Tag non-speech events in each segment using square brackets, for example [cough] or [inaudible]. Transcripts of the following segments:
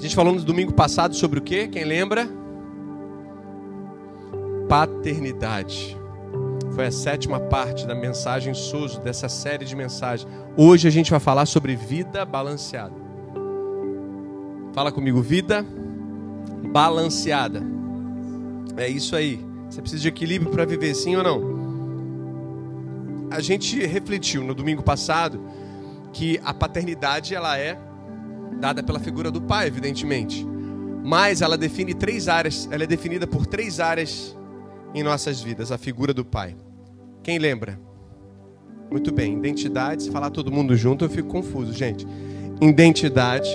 A gente falou no domingo passado sobre o que? Quem lembra? Paternidade. Foi a sétima parte da mensagem Suso, dessa série de mensagens. Hoje a gente vai falar sobre vida balanceada. Fala comigo, vida balanceada. É isso aí. Você precisa de equilíbrio para viver, sim ou não? A gente refletiu no domingo passado que a paternidade ela é dada pela figura do pai, evidentemente. Mas ela define três áreas, ela é definida por três áreas em nossas vidas, a figura do pai. Quem lembra? Muito bem, identidade, se falar todo mundo junto eu fico confuso, gente. Identidade,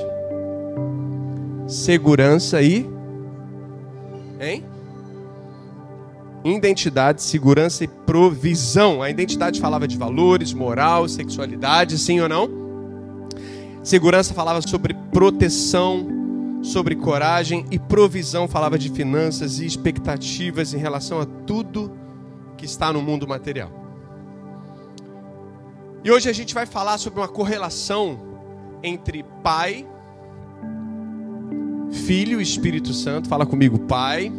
segurança e hein? Identidade, segurança e provisão. A identidade falava de valores, moral, sexualidade, sim ou não? Segurança falava sobre proteção, sobre coragem e provisão falava de finanças e expectativas em relação a tudo que está no mundo material. E hoje a gente vai falar sobre uma correlação entre pai, filho e Espírito Santo. Fala comigo, pai,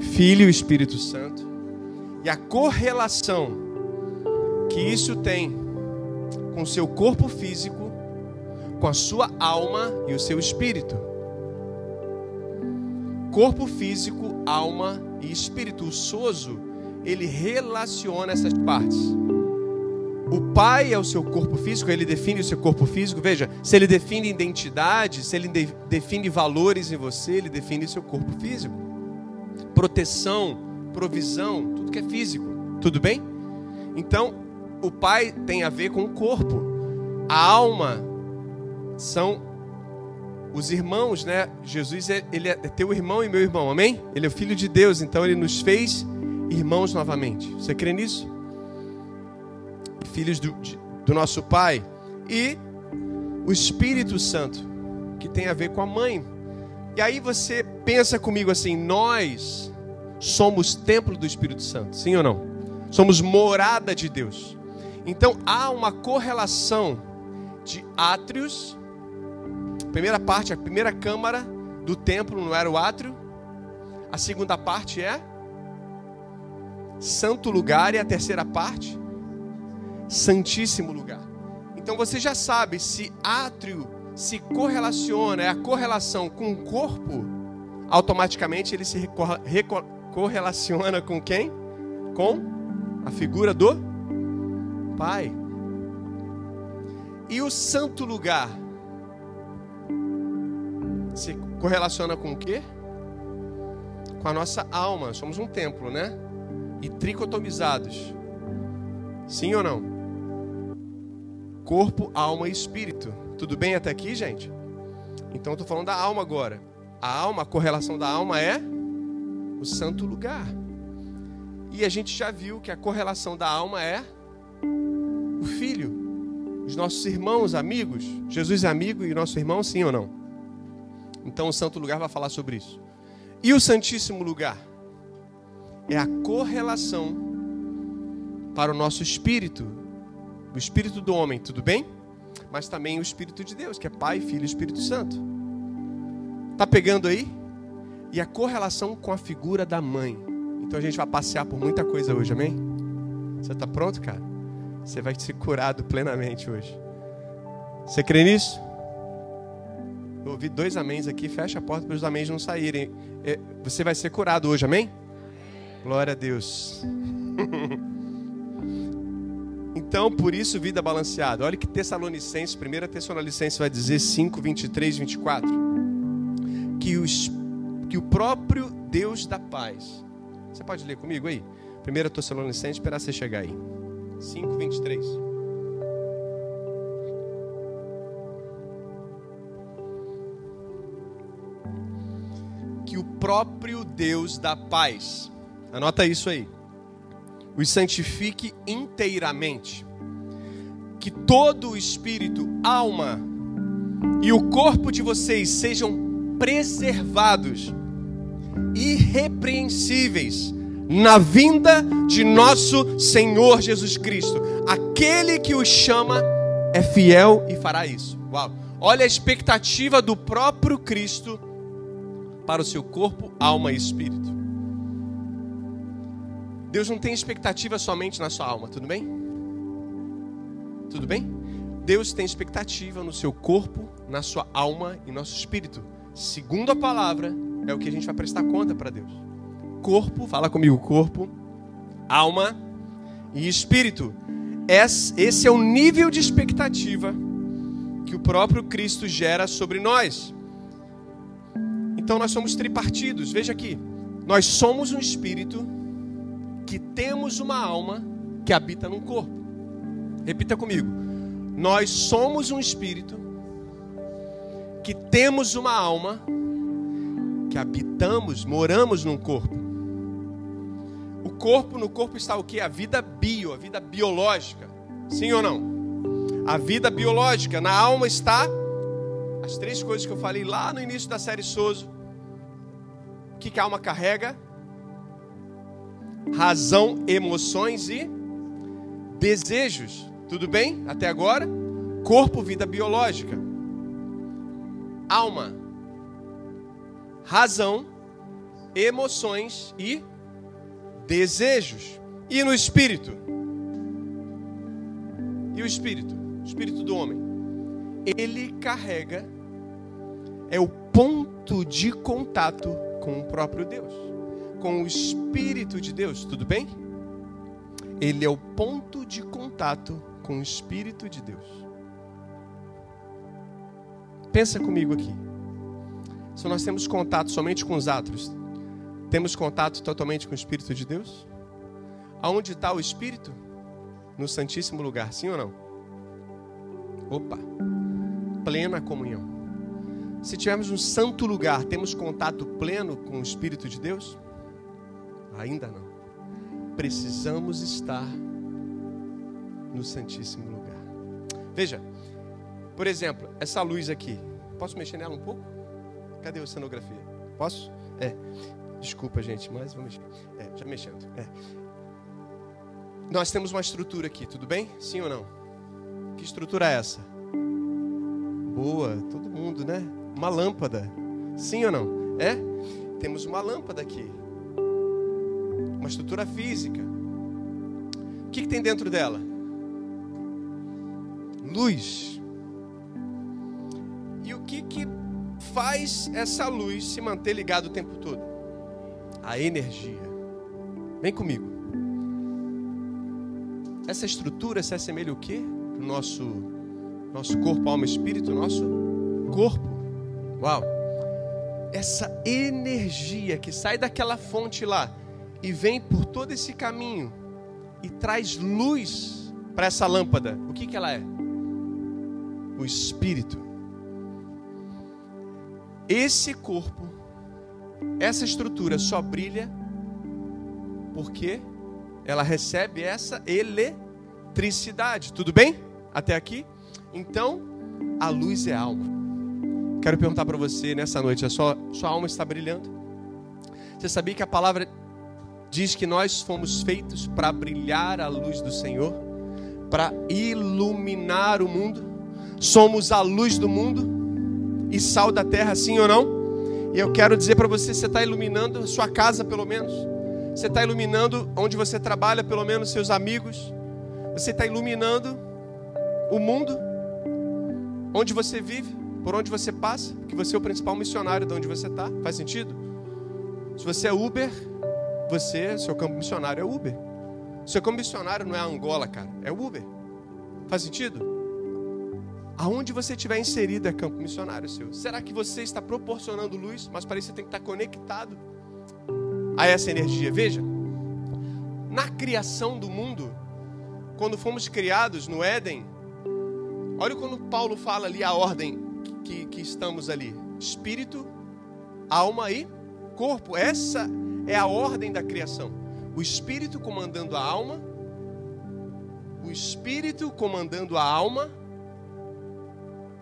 filho e Espírito Santo. E a correlação que isso tem com seu corpo físico, com a sua alma e o seu espírito. Corpo físico, alma e espírito. O soso, ele relaciona essas partes. O pai é o seu corpo físico, ele define o seu corpo físico. Veja, se ele define identidade, se ele de, define valores em você, ele define o seu corpo físico. Proteção, provisão, tudo que é físico. Tudo bem? Então, o pai tem a ver com o corpo. A alma são os irmãos, né? Jesus é, ele é teu irmão e meu irmão, amém? Ele é o filho de Deus, então ele nos fez irmãos novamente. Você crê nisso? Filhos do, do nosso Pai. E o Espírito Santo, que tem a ver com a mãe. E aí você pensa comigo assim: nós somos templo do Espírito Santo, sim ou não? Somos morada de Deus. Então há uma correlação de átrios. Primeira parte, a primeira câmara do templo não era o átrio. A segunda parte é santo lugar e a terceira parte santíssimo lugar. Então você já sabe se átrio se correlaciona, é a correlação com o corpo, automaticamente ele se correlaciona com quem? Com a figura do Pai. E o santo lugar se correlaciona com o quê? Com a nossa alma. Somos um templo, né? E tricotomizados. Sim ou não? Corpo, alma e espírito. Tudo bem até aqui, gente? Então eu estou falando da alma agora. A alma, a correlação da alma é o santo lugar. E a gente já viu que a correlação da alma é o filho, os nossos irmãos, amigos. Jesus é amigo e nosso irmão, sim ou não? Então o santo lugar vai falar sobre isso. E o santíssimo lugar é a correlação para o nosso espírito, o espírito do homem, tudo bem? Mas também o espírito de Deus, que é Pai, Filho e Espírito Santo. Tá pegando aí? E a correlação com a figura da mãe. Então a gente vai passear por muita coisa hoje, amém? Você está pronto, cara? Você vai ser curado plenamente hoje. Você crê nisso? Eu ouvi dois améns aqui, fecha a porta para os améns não saírem. É, você vai ser curado hoje, amém? Glória a Deus. [laughs] Então, por isso, vida balanceada. Olha que Tessalonicenses, 1 Tessalonicenses vai dizer 5, 23, 24. Que, os, que o próprio Deus da paz. Você pode ler comigo aí? 1 Tessalonicenses, esperar você chegar aí. 5, 23. Próprio Deus da paz. Anota isso aí os santifique inteiramente. Que todo o espírito, alma e o corpo de vocês sejam preservados, irrepreensíveis, na vinda de nosso Senhor Jesus Cristo. Aquele que os chama é fiel e fará isso. Uau! Olha a expectativa do próprio Cristo para o seu corpo, alma e espírito. Deus não tem expectativa somente na sua alma, tudo bem? Tudo bem? Deus tem expectativa no seu corpo, na sua alma e nosso espírito. Segundo a palavra, é o que a gente vai prestar conta para Deus. Corpo, fala comigo, corpo, alma e espírito. Esse é o nível de expectativa que o próprio Cristo gera sobre nós. Então nós somos tripartidos. Veja aqui, nós somos um espírito que temos uma alma que habita num corpo. Repita comigo. Nós somos um espírito que temos uma alma que habitamos, moramos num corpo. O corpo, no corpo está o que? A vida bio, a vida biológica. Sim ou não? A vida biológica. Na alma está as três coisas que eu falei lá no início da série Soso. O que, que a alma carrega? razão, emoções e desejos. Tudo bem até agora? Corpo, vida biológica. Alma, razão, emoções e desejos. E no espírito? E o espírito? O espírito do homem. Ele carrega, é o ponto de contato com o próprio Deus com o Espírito de Deus, tudo bem? Ele é o ponto de contato com o Espírito de Deus. Pensa comigo aqui. Se nós temos contato somente com os atos, temos contato totalmente com o Espírito de Deus? Aonde está o Espírito? No Santíssimo Lugar, sim ou não? Opa! Plena comunhão. Se tivermos um santo lugar, temos contato pleno com o Espírito de Deus? Ainda não. Precisamos estar no Santíssimo Lugar. Veja, por exemplo, essa luz aqui. Posso mexer nela um pouco? Cadê a cenografia? Posso? É. Desculpa, gente, mas vou mexer. É, já mexendo. É. Nós temos uma estrutura aqui, tudo bem? Sim ou não? Que estrutura é essa? Boa, todo mundo, né? Uma lâmpada. Sim ou não? É? Temos uma lâmpada aqui uma estrutura física. O que, que tem dentro dela? Luz. E o que, que faz essa luz se manter ligada o tempo todo? A energia. Vem comigo. Essa estrutura se assemelha o quê? O nosso, nosso corpo, alma e espírito, nosso corpo. Uau! Essa energia que sai daquela fonte lá e vem por todo esse caminho e traz luz para essa lâmpada, o que, que ela é? O Espírito. Esse corpo, essa estrutura só brilha porque ela recebe essa eletricidade. Tudo bem? Até aqui? Então, a luz é alma. Quero perguntar para você nessa noite: a sua, sua alma está brilhando? Você sabia que a palavra diz que nós fomos feitos para brilhar a luz do Senhor, para iluminar o mundo. Somos a luz do mundo e sal da terra, sim ou não? E eu quero dizer para você: você está iluminando sua casa, pelo menos. Você está iluminando onde você trabalha, pelo menos seus amigos. Você está iluminando o mundo, onde você vive, por onde você passa, que você é o principal missionário de onde você está. Faz sentido? Se você é Uber, você, seu campo missionário é Uber. Seu campo missionário não é Angola, cara, é Uber. Faz sentido? Aonde você estiver inserido é campo missionário seu. Será que você está proporcionando luz, mas para isso você tem que estar conectado a essa energia? Veja, na criação do mundo, quando fomos criados no Éden, olha quando Paulo fala ali a ordem que, que estamos ali: espírito, alma e corpo. Essa é a ordem da criação. O espírito comandando a alma, o espírito comandando a alma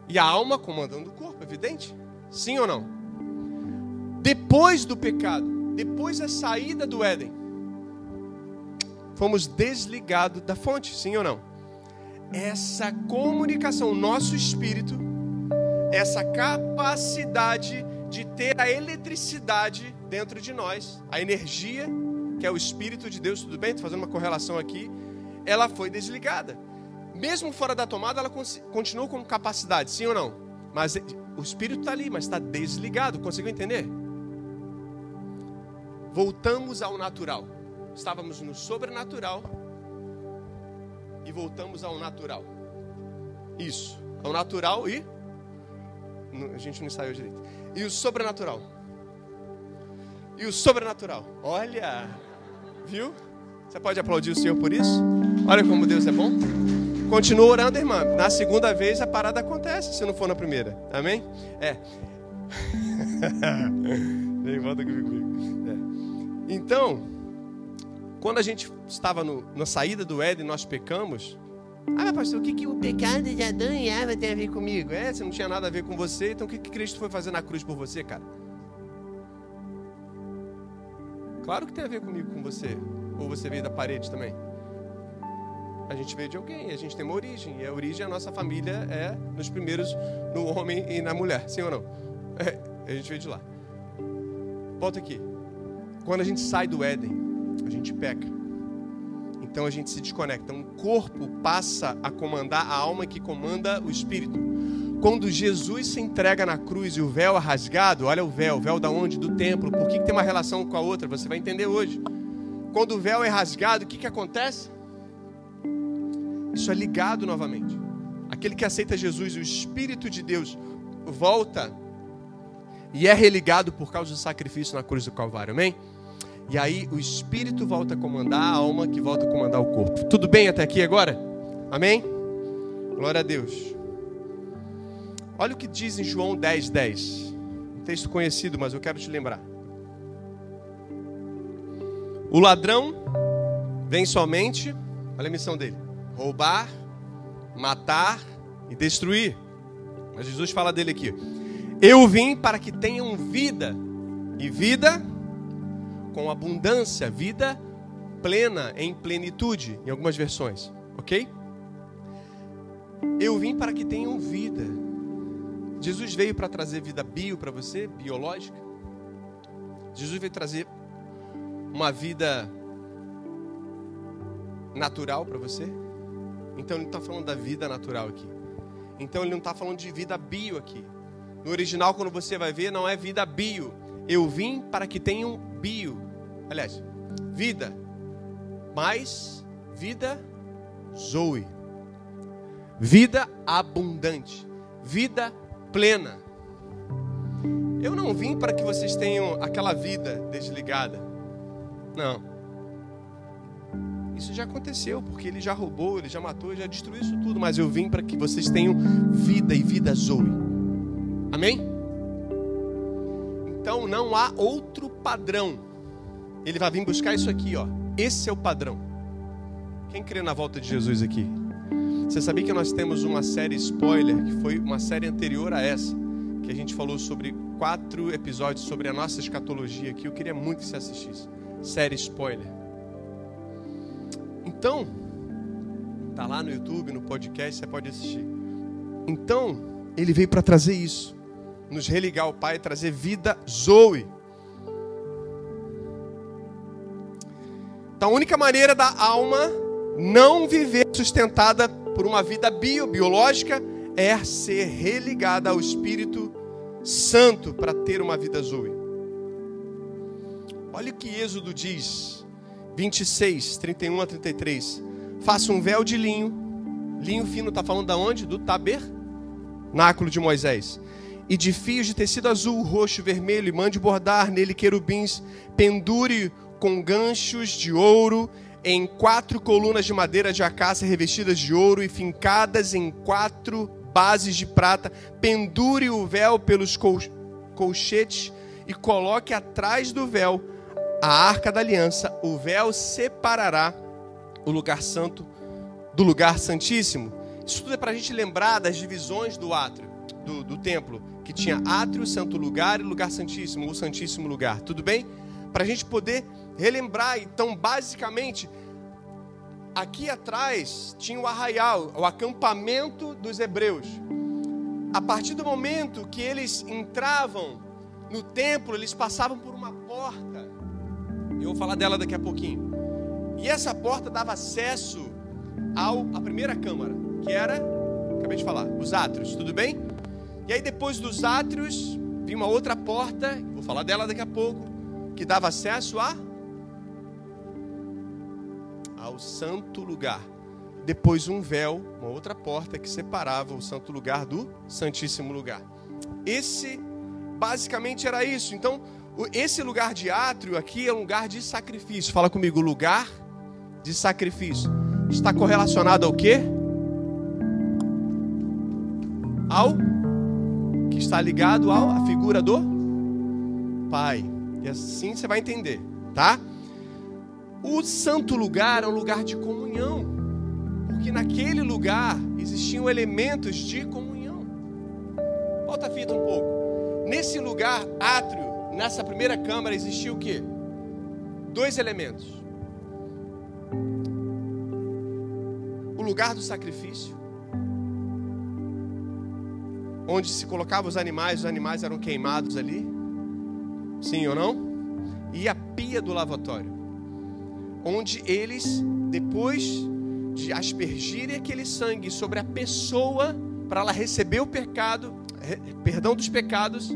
e a alma comandando o corpo, evidente? Sim ou não? Depois do pecado, depois da saída do Éden, fomos desligados da fonte, sim ou não? Essa comunicação, nosso espírito essa capacidade de ter a eletricidade dentro de nós, a energia, que é o Espírito de Deus, tudo bem? Estou fazendo uma correlação aqui. Ela foi desligada. Mesmo fora da tomada, ela continua com capacidade, sim ou não? Mas o Espírito está ali, mas está desligado. Conseguiu entender? Voltamos ao natural. Estávamos no sobrenatural e voltamos ao natural. Isso. Ao natural e. A gente não ensaiou direito. E o sobrenatural. E o sobrenatural. Olha! Viu? Você pode aplaudir o Senhor por isso? Olha como Deus é bom. Continua orando, irmã. Na segunda vez a parada acontece, se não for na primeira. Amém? É. [laughs] Vem, volta comigo. É. Então, quando a gente estava no, na saída do Éden, nós pecamos. Ah, mas pastor, o que, que o pecado de Adão e Eva tem a ver comigo? É, você não tinha nada a ver com você, então o que, que Cristo foi fazer na cruz por você, cara? Claro que tem a ver comigo, com você. Ou você veio da parede também? A gente veio de alguém, a gente tem uma origem. E a origem da nossa família é nos primeiros, no homem e na mulher, sim ou não? [laughs] É, a gente veio de lá. Volta aqui. Quando a gente sai do Éden, a gente peca. Então a gente se desconecta. Um corpo passa a comandar a alma que comanda o espírito. Quando Jesus se entrega na cruz e o véu é rasgado, olha o véu, o véu da onde? Do templo. Por que, que tem uma relação com a outra? Você vai entender hoje. Quando o véu é rasgado, o que, que acontece? Isso é ligado novamente. Aquele que aceita Jesus, o Espírito de Deus, volta e é religado por causa do sacrifício na cruz do Calvário. Amém? E aí o espírito volta a comandar a alma, que volta a comandar o corpo. Tudo bem até aqui agora? Amém? Glória a Deus. Olha o que diz em João 10, 10. Um texto conhecido, mas eu quero te lembrar. O ladrão vem somente, olha a missão dele: roubar, matar e destruir. Mas Jesus fala dele aqui: Eu vim para que tenham vida, e vida com abundância, vida plena, em plenitude, em algumas versões, ok? Eu vim para que tenham vida. Jesus veio para trazer vida bio para você, biológica. Jesus veio trazer uma vida natural para você. Então ele não está falando da vida natural aqui. Então ele não está falando de vida bio aqui. No original, quando você vai ver, não é vida bio. Eu vim para que tenham bio, aliás, vida, mais vida zoe, vida abundante, vida plena. Eu não vim para que vocês tenham aquela vida desligada. Não. Isso já aconteceu, porque ele já roubou, ele já matou, ele já destruiu isso tudo. Mas eu vim para que vocês tenham vida e vida zoe. Amém? Então não há outro padrão ele vai vir buscar isso aqui, ó. Esse é o padrão. Quem crê na volta de Jesus aqui? Você sabia que nós temos uma série spoiler, que foi uma série anterior a essa, que a gente falou sobre quatro episódios sobre a nossa escatologia aqui. Eu queria muito que você assistisse. Série spoiler. Então, tá lá no YouTube, no podcast, você pode assistir. Então, ele veio para trazer isso, nos religar ao Pai, trazer vida Zoe. Então, a única maneira da alma não viver sustentada por uma vida bio, biológica é ser religada ao Espírito Santo para ter uma vida zoe. Olha o que Êxodo diz, 26, 31 a 33. Faça um véu de linho. Linho fino está falando da onde? Do tabernáculo de Moisés. E de fios de tecido azul, roxo, vermelho, e mande bordar nele querubins, pendure com ganchos de ouro em quatro colunas de madeira de acácia revestidas de ouro e fincadas em quatro bases de prata. Pendure o véu pelos colchetes e coloque atrás do véu a arca da aliança. O véu separará o lugar santo do lugar santíssimo. Isso tudo é para a gente lembrar das divisões do átrio, do, do templo, que tinha átrio, santo lugar e lugar santíssimo, o santíssimo lugar. Tudo bem? Para a gente poder relembrar. Então, basicamente, aqui atrás tinha o arraial, o acampamento dos hebreus. a partir do momento que eles entravam no templo, eles passavam por uma porta. Eu vou falar dela daqui a pouquinho. E essa porta dava acesso ao à primeira câmara, que era, acabei de falar, os átrios, tudo bem? E aí depois dos átrios, vinha uma outra porta, vou falar dela daqui a pouco, que dava acesso a ao santo lugar depois um véu, uma outra porta que separava o santo lugar do santíssimo lugar. Esse basicamente era isso. Então, esse lugar de átrio aqui é um lugar de sacrifício. Fala comigo, lugar de sacrifício. Está correlacionado ao quê? Ao que está ligado à figura do Pai. E assim você vai entender, tá? O santo lugar é um lugar de comunhão porque naquele lugar existiam elementos de comunhão. Volta a fita um pouco. Nesse lugar átrio, nessa primeira câmara, existia o que? Dois elementos. O lugar do sacrifício, onde se colocavam os animais, os animais eram queimados ali. Sim ou não? E a pia do lavatório, onde eles, depois de aspergirem aquele sangue sobre a pessoa para ela receber o pecado, perdão dos pecados,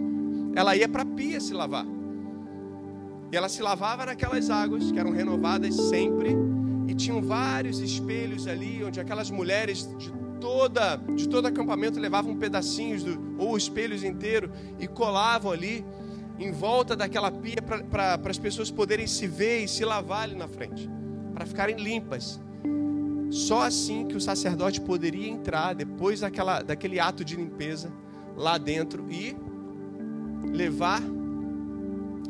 ela ia para a pia se lavar. E ela se lavava naquelas águas que eram renovadas sempre e tinham vários espelhos ali onde aquelas mulheres de toda de todo acampamento levavam pedacinhos do, ou espelhos inteiros e colavam ali em volta daquela pia para as pessoas poderem se ver e se lavar ali na frente, para ficarem limpas. Só assim que o sacerdote poderia entrar depois daquela, daquele ato de limpeza lá dentro e levar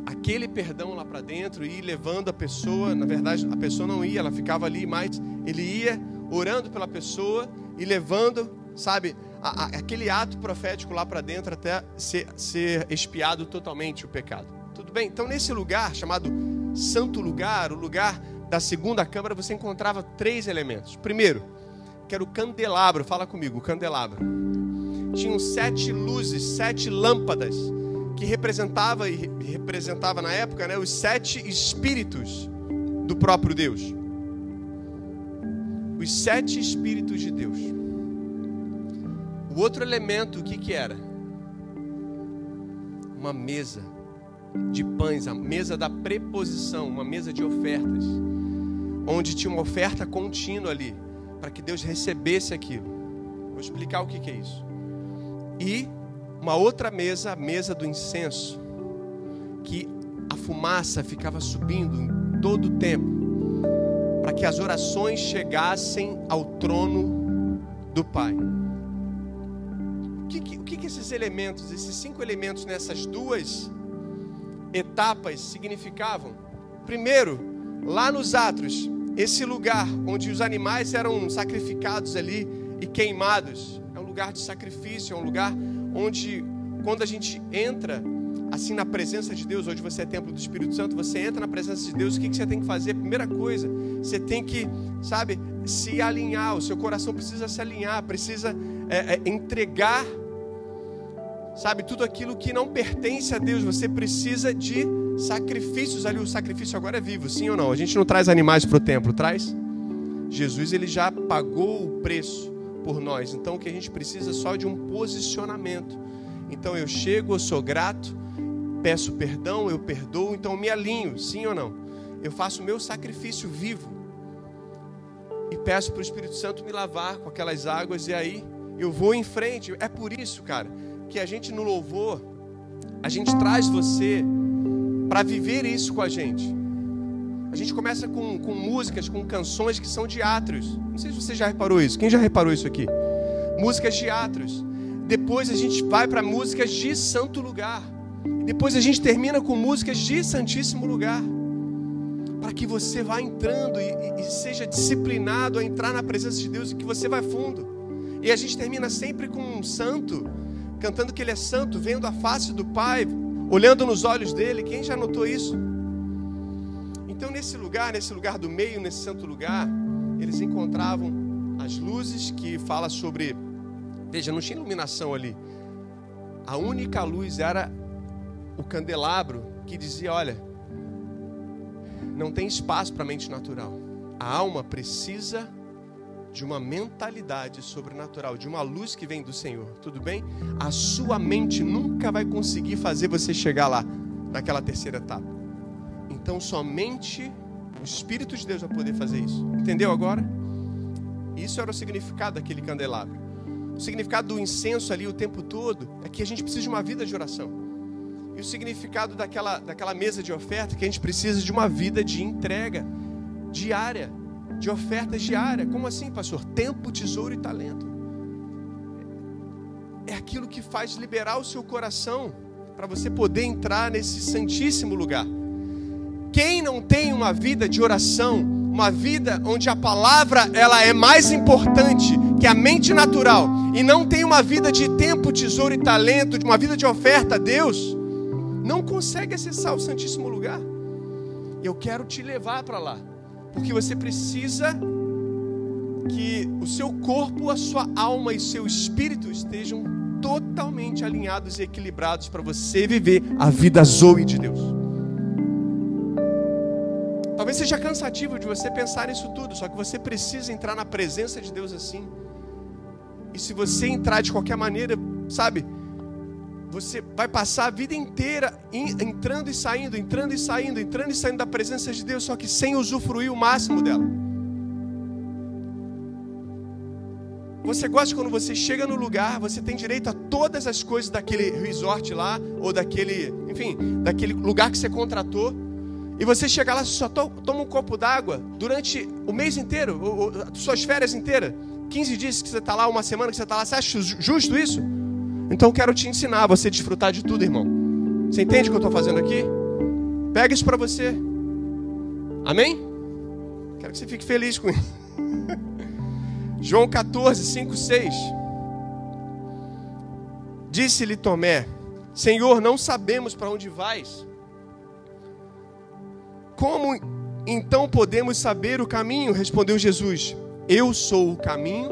aquele perdão lá para dentro e ir levando a pessoa. Na verdade, a pessoa não ia, ela ficava ali, mas ele ia orando pela pessoa e levando, sabe, a, aquele ato profético lá para dentro até ser, ser expiado totalmente o pecado. Tudo bem? Então, nesse lugar chamado Santo Lugar, o lugar da segunda câmara, você encontrava três elementos. Primeiro, que era o candelabro, fala comigo, candelabro. Tinham sete luzes, sete lâmpadas, que representava e representava na época né, os sete espíritos do próprio Deus. Os sete espíritos de Deus. O outro elemento, o que, que era? Uma mesa de pães, a mesa da preposição, uma mesa de ofertas onde tinha uma oferta contínua ali, para que Deus recebesse aquilo. Vou explicar o que, que é isso. E uma outra mesa, a mesa do incenso, que a fumaça ficava subindo em todo o tempo, para que as orações chegassem ao trono do Pai. Esses elementos, esses cinco elementos nessas duas etapas significavam? Primeiro, Lá nos Atos, esse lugar onde os animais eram sacrificados ali e queimados, é um lugar de sacrifício, é um lugar onde, quando a gente entra assim na presença de Deus, hoje você é templo do Espírito Santo, você entra na presença de Deus, o que, que você tem que fazer? Primeira coisa, você tem que, sabe, se alinhar, o seu coração precisa se alinhar, precisa é, é, entregar, sabe, tudo aquilo que não pertence a Deus, você precisa de sacrifícios ali. O sacrifício agora é vivo, sim ou não? A gente não traz animais para o templo, traz? Jesus ele já pagou o preço por nós. Então o que a gente precisa é só de um posicionamento. Então eu chego, eu sou grato, peço perdão, eu perdoo, então eu me alinho, sim ou não? Eu faço o meu sacrifício vivo e peço para o Espírito Santo me lavar com aquelas águas e aí eu vou em frente. É por isso, cara, que a gente no louvor a gente traz você para viver isso com a gente. A gente começa com, com músicas, com canções que são de atos. Não sei se você já reparou isso. Quem já reparou isso aqui? Músicas de atos. Depois a gente vai para músicas de santo lugar. Depois a gente termina com músicas de santíssimo lugar. Para que você vá entrando e, e, seja disciplinado a entrar na presença de Deus e que você vai fundo. E a gente termina sempre com um santo, cantando que ele é santo, vendo a face do Pai, olhando nos olhos dele. Quem já notou isso? Então, nesse lugar, nesse lugar do meio, nesse santo lugar, eles encontravam as luzes que fala sobre. Veja, não tinha iluminação ali. A única luz era o candelabro que dizia: olha, não tem espaço para a mente natural. A alma precisa de uma mentalidade sobrenatural, de uma luz que vem do Senhor. Tudo bem? A sua mente nunca vai conseguir fazer você chegar lá, naquela terceira etapa. Então, somente o Espírito de Deus vai poder fazer isso. Entendeu agora? Isso era o significado daquele candelabro. O significado do incenso ali o tempo todo é que a gente precisa de uma vida de oração. E o significado daquela, daquela mesa de oferta é que a gente precisa de uma vida de entrega diária de ofertas diárias. Como assim, pastor? Tempo, tesouro e talento. É aquilo que faz liberar o seu coração para você poder entrar nesse santíssimo lugar. Quem não tem uma vida de oração, uma vida onde a palavra ela é mais importante que a mente natural e não tem uma vida de tempo, tesouro e talento, de uma vida de oferta a Deus, não consegue acessar o santíssimo lugar. Eu quero te levar para lá. Porque você precisa que o seu corpo, a sua alma e seu espírito estejam totalmente alinhados e equilibrados para você viver a vida zoe de Deus. Talvez seja cansativo de você pensar nisso tudo, só que você precisa entrar na presença de Deus assim. E se você entrar de qualquer maneira, sabe, você vai passar a vida inteira entrando e saindo, entrando e saindo, entrando e saindo da presença de Deus, só que sem usufruir o máximo dela. Você gosta quando você chega no lugar, você tem direito a todas as coisas daquele resort lá, ou daquele, enfim, daquele lugar que você contratou, e você chega lá, só toma um copo d'água durante o mês inteiro, ou, ou, suas férias inteiras, 15 dias que você está lá, uma semana que você está lá, você acha justo isso? Então quero te ensinar a você desfrutar de tudo, irmão. Você entende o que eu estou fazendo aqui? Pega isso para você. Amém? Quero que você fique feliz com isso. [laughs] João 14, 5, 6. Disse-lhe Tomé: Senhor, não sabemos para onde vais. Como então podemos saber o caminho? Respondeu Jesus: Eu sou o caminho,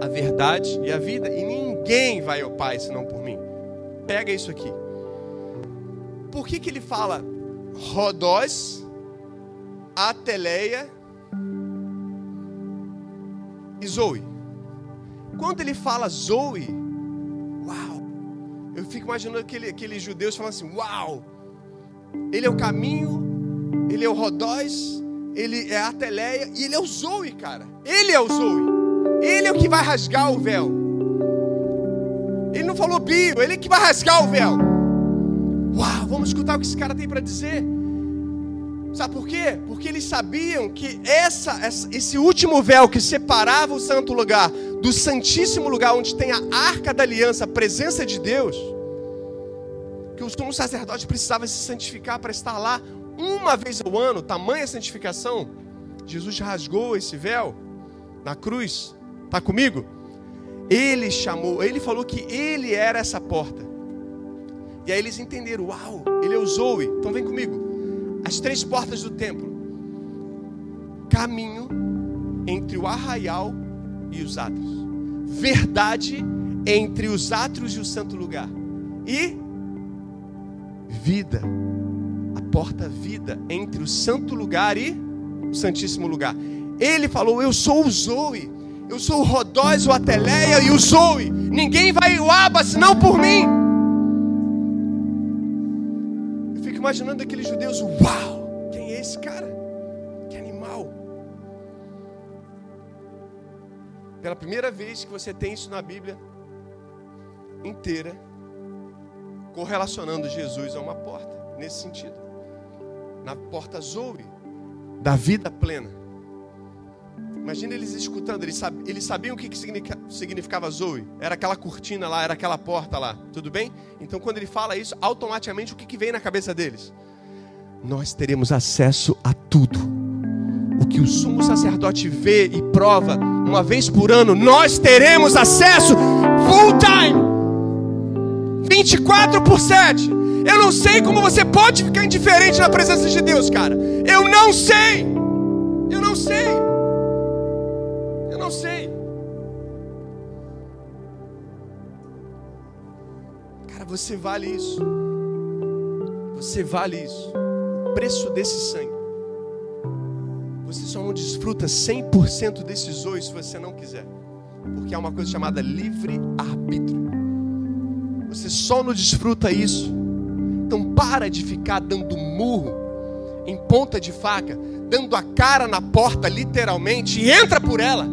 a verdade e a vida, e ninguém vai ao Pai senão por mim. Pega isso aqui. Por que, que ele fala Rodós, Ateleia e Zoe? Quando ele fala Zoe, uau! Eu fico imaginando aquele, aqueles judeus falando assim: uau! Ele é o caminho, ele é o Rodós, ele é a Ateleia e ele é o Zoe, cara. Ele é o Zoe. Ele é o que vai rasgar o véu. Ele não falou bio, ele que vai rasgar o véu. Uau, vamos escutar o que esse cara tem para dizer. Sabe por quê? Porque eles sabiam que essa, esse último véu que separava o santo lugar do santíssimo lugar onde tem a arca da aliança, a presença de Deus, que o sumo sacerdote precisava se santificar para estar lá uma vez ao ano, tamanha santificação. Jesus rasgou esse véu na cruz Está comigo? Ele chamou, ele falou que ele era essa porta. E aí eles entenderam: uau, ele é o Zoe. Então vem comigo. As três portas do templo: caminho entre o arraial e os átrios, verdade entre os átrios e o santo lugar, e vida, a porta vida entre o santo lugar e o santíssimo lugar. Ele falou: Eu sou o Zoe. Eu sou o Rodóis, o Ateleia e o Zoe. Ninguém vai o Aba senão por mim. Eu fico imaginando aqueles judeus, uau, quem é esse cara? Que animal. Pela primeira vez que você tem isso na Bíblia inteira, correlacionando Jesus a uma porta, nesse sentido. Na porta Zoe, da vida plena. Imagina eles escutando, eles, sab, eles sabiam o que, que significava Zoe. Era aquela cortina lá, era aquela porta lá. Tudo bem? Então, quando ele fala isso, automaticamente o que, que vem na cabeça deles? Nós teremos acesso a tudo. O que o sumo sacerdote vê e prova uma vez por ano, nós teremos acesso full time. 24 por 7. Eu não sei como você pode ficar indiferente na presença de Deus, cara. Eu não sei. Eu não sei não sei. Você vale isso. Você vale isso. O preço desse sangue. Você só não desfruta 100% desses ois se você não quiser. Porque há uma coisa chamada livre-arbítrio. Você só não desfruta isso. Então para de ficar dando murro em ponta de faca, dando a cara na porta literalmente e entra por ela.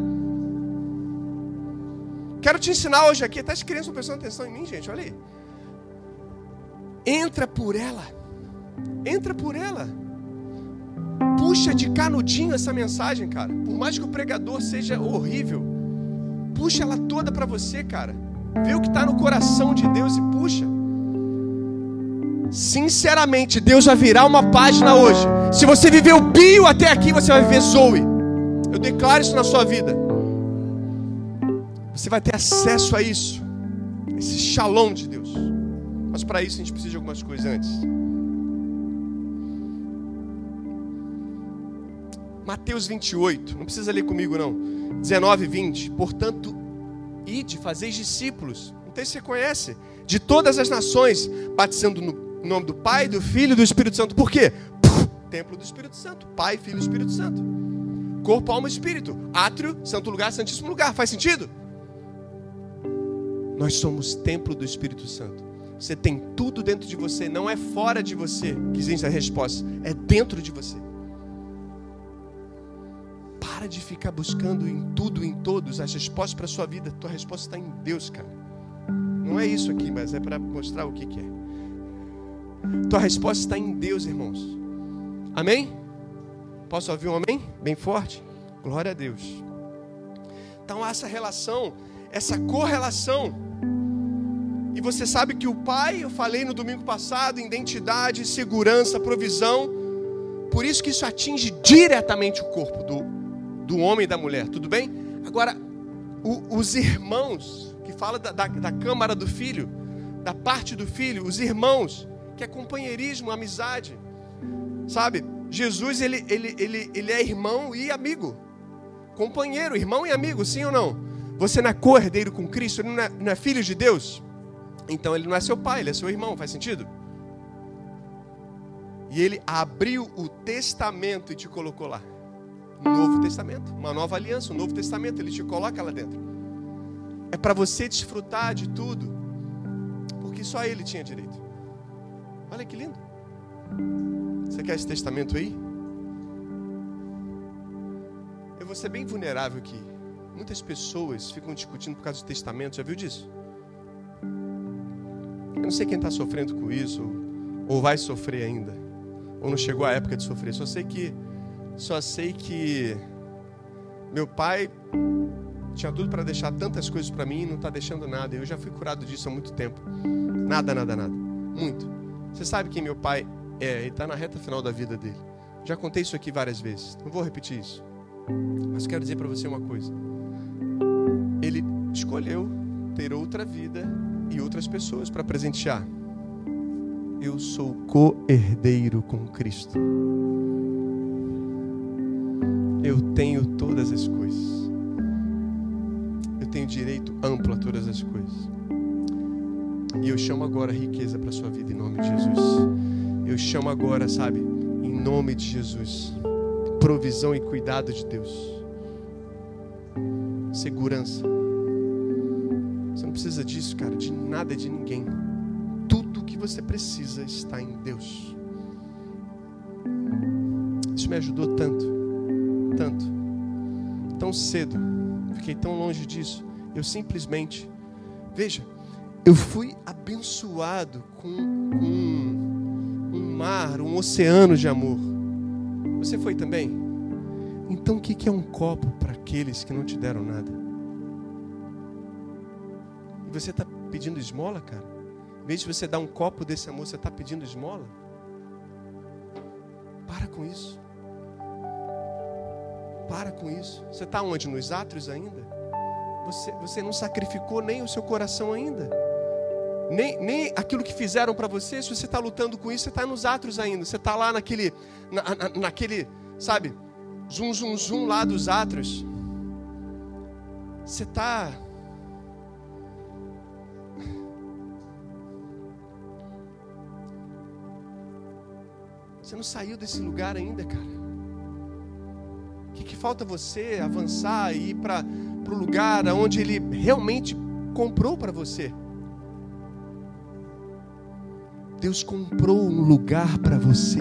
Quero te ensinar hoje aqui, até as crianças estão prestando atenção em mim, gente, olha aí. Entra por ela. Entra por ela. Puxa de canudinho essa mensagem, cara. Por mais que o pregador seja horrível, puxa ela toda para você, cara. Vê o que está no coração de Deus e puxa. Sinceramente, Deus vai virar uma página hoje. Se você viveu bio até aqui, você vai viver Zoe. Eu declaro isso na sua vida. Você vai ter acesso a isso. Esse shalom de Deus. Mas para isso a gente precisa de algumas coisas antes. Mateus 28, não precisa ler comigo não. 19 e 20. Portanto, ide, fazeis discípulos. Não se você conhece. De todas as nações, batizando no nome do Pai, do Filho e do Espírito Santo. Por quê? Puf, templo do Espírito Santo. Pai, Filho e Espírito Santo. Corpo, alma e espírito. Átrio, santo lugar, santíssimo lugar. Faz sentido? Nós somos templo do Espírito Santo. Você tem tudo dentro de você, não é fora de você que existe a resposta, é dentro de você. Para de ficar buscando em tudo, em todos, as respostas para a sua vida. Tua resposta está em Deus, cara. Não é isso aqui, mas é para mostrar o que, que é. Tua resposta está em Deus, irmãos. Amém? Posso ouvir um amém? Bem forte? Glória a Deus. Então, essa relação, essa correlação. E você sabe que o Pai, eu falei no domingo passado, identidade, segurança, provisão. Por isso que isso atinge diretamente o corpo do, do homem e da mulher, tudo bem? Agora, o, os irmãos, que fala da, da, da câmara do filho, da parte do filho, os irmãos, que é companheirismo, amizade, sabe? Jesus, ele, ele, ele, ele é irmão e amigo, companheiro, irmão e amigo, sim ou não? Você não é co-herdeiro com Cristo, não é, não é filho de Deus? Então ele não é seu pai, ele é seu irmão, faz sentido? E ele abriu o testamento e te colocou lá. Novo Testamento, uma nova aliança, um novo testamento, ele te coloca lá dentro. É para você desfrutar de tudo, porque só ele tinha direito. Olha que lindo. Você quer esse testamento aí? Eu vou ser bem vulnerável aqui. Muitas pessoas ficam discutindo por causa do testamento, já viu disso? Eu não sei quem está sofrendo com isso, ou vai sofrer ainda, ou não chegou a época de sofrer. Só sei que só sei que meu pai tinha tudo para deixar tantas coisas para mim e não está deixando nada. Eu já fui curado disso há muito tempo. Nada, nada, nada. Muito. Você sabe quem meu pai é? Ele está na reta final da vida dele. Já contei isso aqui várias vezes. Não vou repetir isso. Mas quero dizer para você uma coisa. Ele escolheu ter outra vida e outras pessoas para presentear. Eu sou co-herdeiro com Cristo eu tenho todas as coisas. Eu tenho direito amplo a todas as coisas. E eu chamo agora riqueza para a sua vida em nome de Jesus. Eu chamo agora, sabe, em nome de Jesus, provisão e cuidado de Deus. Segurança. Precisa disso, cara, de nada de ninguém. Tudo que você precisa está em Deus. Isso me ajudou tanto tanto, tão cedo, fiquei tão longe disso. Eu simplesmente, veja, eu fui abençoado com, um mar, um oceano de amor. Você foi também? Então o que é um copo para aqueles que não te deram nada? E você está pedindo esmola, cara? Em vez de você dar um copo desse amor, você está pedindo esmola? Para com isso. Para com isso. Você está onde? Nos átrios ainda? Você, você não sacrificou nem o seu coração ainda. Nem, nem aquilo que fizeram para você. Se você está lutando com isso, você está nos átrios ainda. Você está lá naquele, na, na, naquele, sabe, zum, zum, zum lá dos átrios. Você está. Você não saiu desse lugar ainda, cara. O que, que falta você avançar e ir para o lugar onde Ele realmente comprou para você? Deus comprou um lugar para você.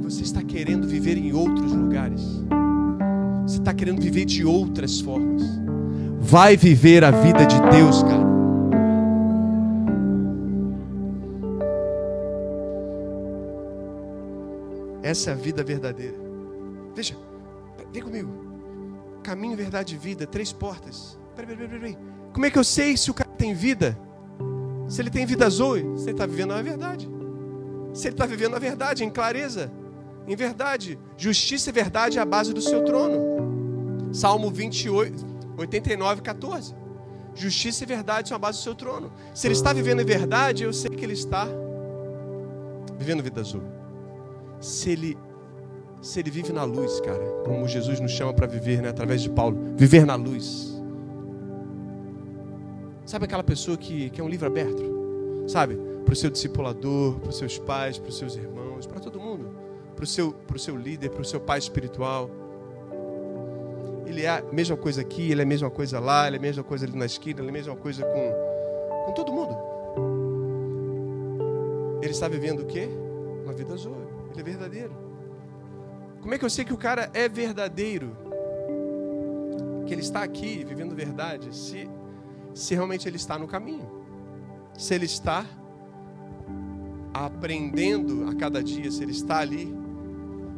Você está querendo viver em outros lugares. Você está querendo viver de outras formas. Vai viver a vida de Deus, Essa é a vida verdadeira. Veja, vem comigo. Caminho, verdade e vida, três portas. Peraí, peraí, peraí. Como é que eu sei se o cara tem vida? Se ele tem vida zoe, se ele está vivendo a verdade. Se ele está vivendo a verdade, em clareza, em verdade. Justiça e verdade é a base do seu trono. Salmo 28, 89, 14. Justiça e verdade são a base do seu trono. Se ele está vivendo em verdade, eu sei que ele está vivendo vida azul. Se ele se ele vive na luz, cara, como Jesus nos chama para viver, né, através de Paulo, viver na luz. Sabe aquela pessoa que, que é um livro aberto? Sabe? Para o seu discipulador, para os seus pais, para os seus irmãos, para todo mundo. Para o seu, o seu líder, para o seu pai espiritual. Ele é a mesma coisa aqui, ele é a mesma coisa lá, ele é a mesma coisa ali na esquina, ele é a mesma coisa com, com todo mundo. Ele está vivendo o quê? Uma vida azul. Ele é verdadeiro. Como é que eu sei que o cara é verdadeiro? Que ele está aqui vivendo verdade? Se se realmente ele está no caminho. Se ele está aprendendo a cada dia, se ele está ali,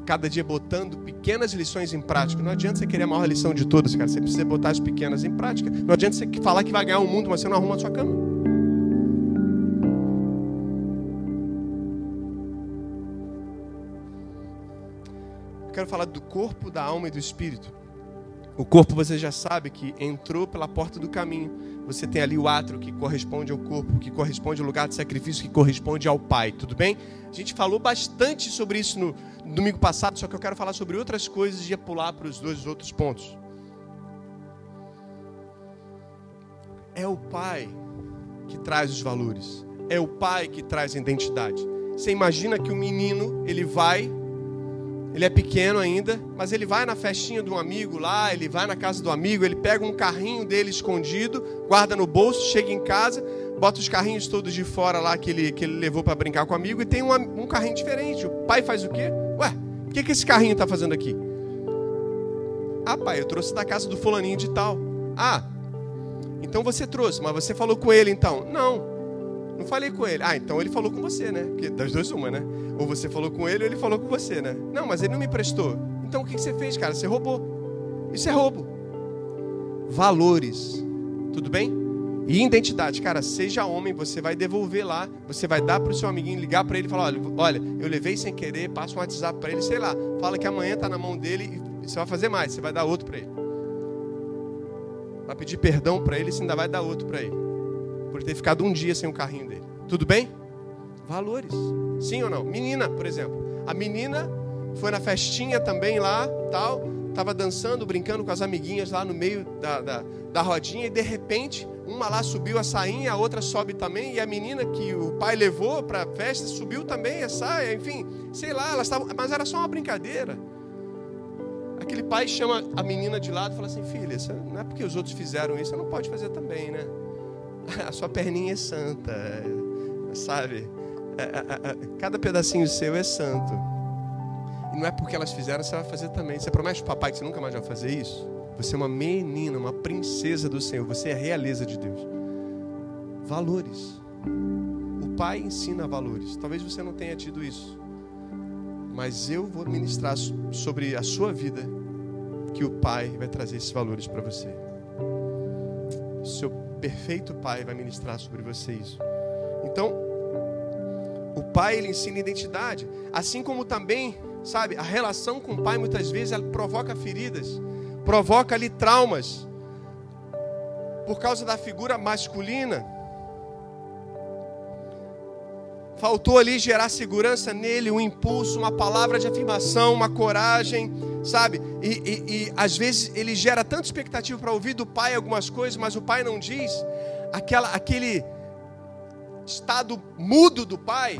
cada dia botando pequenas lições em prática. Não adianta você querer a maior lição de todas, cara. Você precisa botar as pequenas em prática. Não adianta você falar que vai ganhar o mundo, mas você não arruma a sua cama. Quero falar do corpo, da alma e do espírito. O corpo você já sabe que entrou pela porta do caminho. Você tem ali o átrio que corresponde ao corpo, que corresponde ao lugar de sacrifício, que corresponde ao Pai. Tudo bem? A gente falou bastante sobre isso no, domingo passado, só que eu quero falar sobre outras coisas e ia pular para os dois outros pontos. É o Pai que traz os valores. É o Pai que traz a identidade. Você imagina que o menino ele vai ele é pequeno ainda, mas ele vai na festinha de um amigo lá, ele vai na casa do amigo, ele pega um carrinho dele escondido, guarda no bolso, chega em casa, bota os carrinhos todos de fora lá que ele, que ele levou para brincar com o amigo e tem um, um carrinho diferente. O pai faz o quê? Ué, o que, que esse carrinho está fazendo aqui? Ah, pai, eu trouxe da casa do fulaninho de tal. Ah, então você trouxe, mas você falou com ele então? Não, não falei com ele. Ah, então ele falou com você, né? Porque das duas uma, né? Ou você falou com ele ou ele falou com você, né? Não, mas ele não me prestou. Então o que você fez, cara? Você roubou. Isso é roubo. Valores. Tudo bem? E identidade, cara, seja homem, você vai devolver lá, você vai dar para o seu amiguinho, ligar para ele e falar: olha, olha, eu levei sem querer, passa um WhatsApp para ele, sei lá, fala que amanhã está na mão dele e você vai fazer mais, você vai dar outro para ele. Vai pedir perdão para ele, você ainda vai dar outro para ele por ter ficado um dia sem o carrinho dele. Tudo bem? Valores. Sim ou não? Menina, por exemplo. A menina foi na festinha também lá, tal, estava dançando, brincando com as amiguinhas lá no meio da, da, da rodinha e de repente uma lá subiu a sainha, a outra sobe também e a menina que o pai levou para a festa subiu também a saia, enfim, sei lá, elas estavam, mas era só uma brincadeira. Aquele pai chama a menina de lado e fala assim: Filha, não é porque os outros fizeram isso, você não pode fazer também, né? [laughs] a sua perninha é santa, sabe? É, é, é, cada pedacinho seu é santo. E não é porque elas fizeram, você vai fazer também. Você promete para o papai que você nunca mais vai fazer isso? Você é uma menina, uma princesa do Senhor. Você é a realeza de Deus. Valores. O pai ensina valores. Talvez você não tenha tido isso. Mas eu vou ministrar sobre a sua vida que o pai vai trazer esses valores para você. Seu perfeito Pai vai ministrar sobre você isso. Então, o Pai ele ensina identidade, assim como também, sabe, a relação com o Pai muitas vezes ela provoca feridas, provoca ali traumas por causa da figura masculina. Faltou ali gerar segurança nele, um impulso, uma palavra de afirmação, uma coragem, sabe? E, e, e às vezes ele gera tanta expectativa para ouvir do pai algumas coisas, mas o pai não diz. Aquela, aquele estado mudo do pai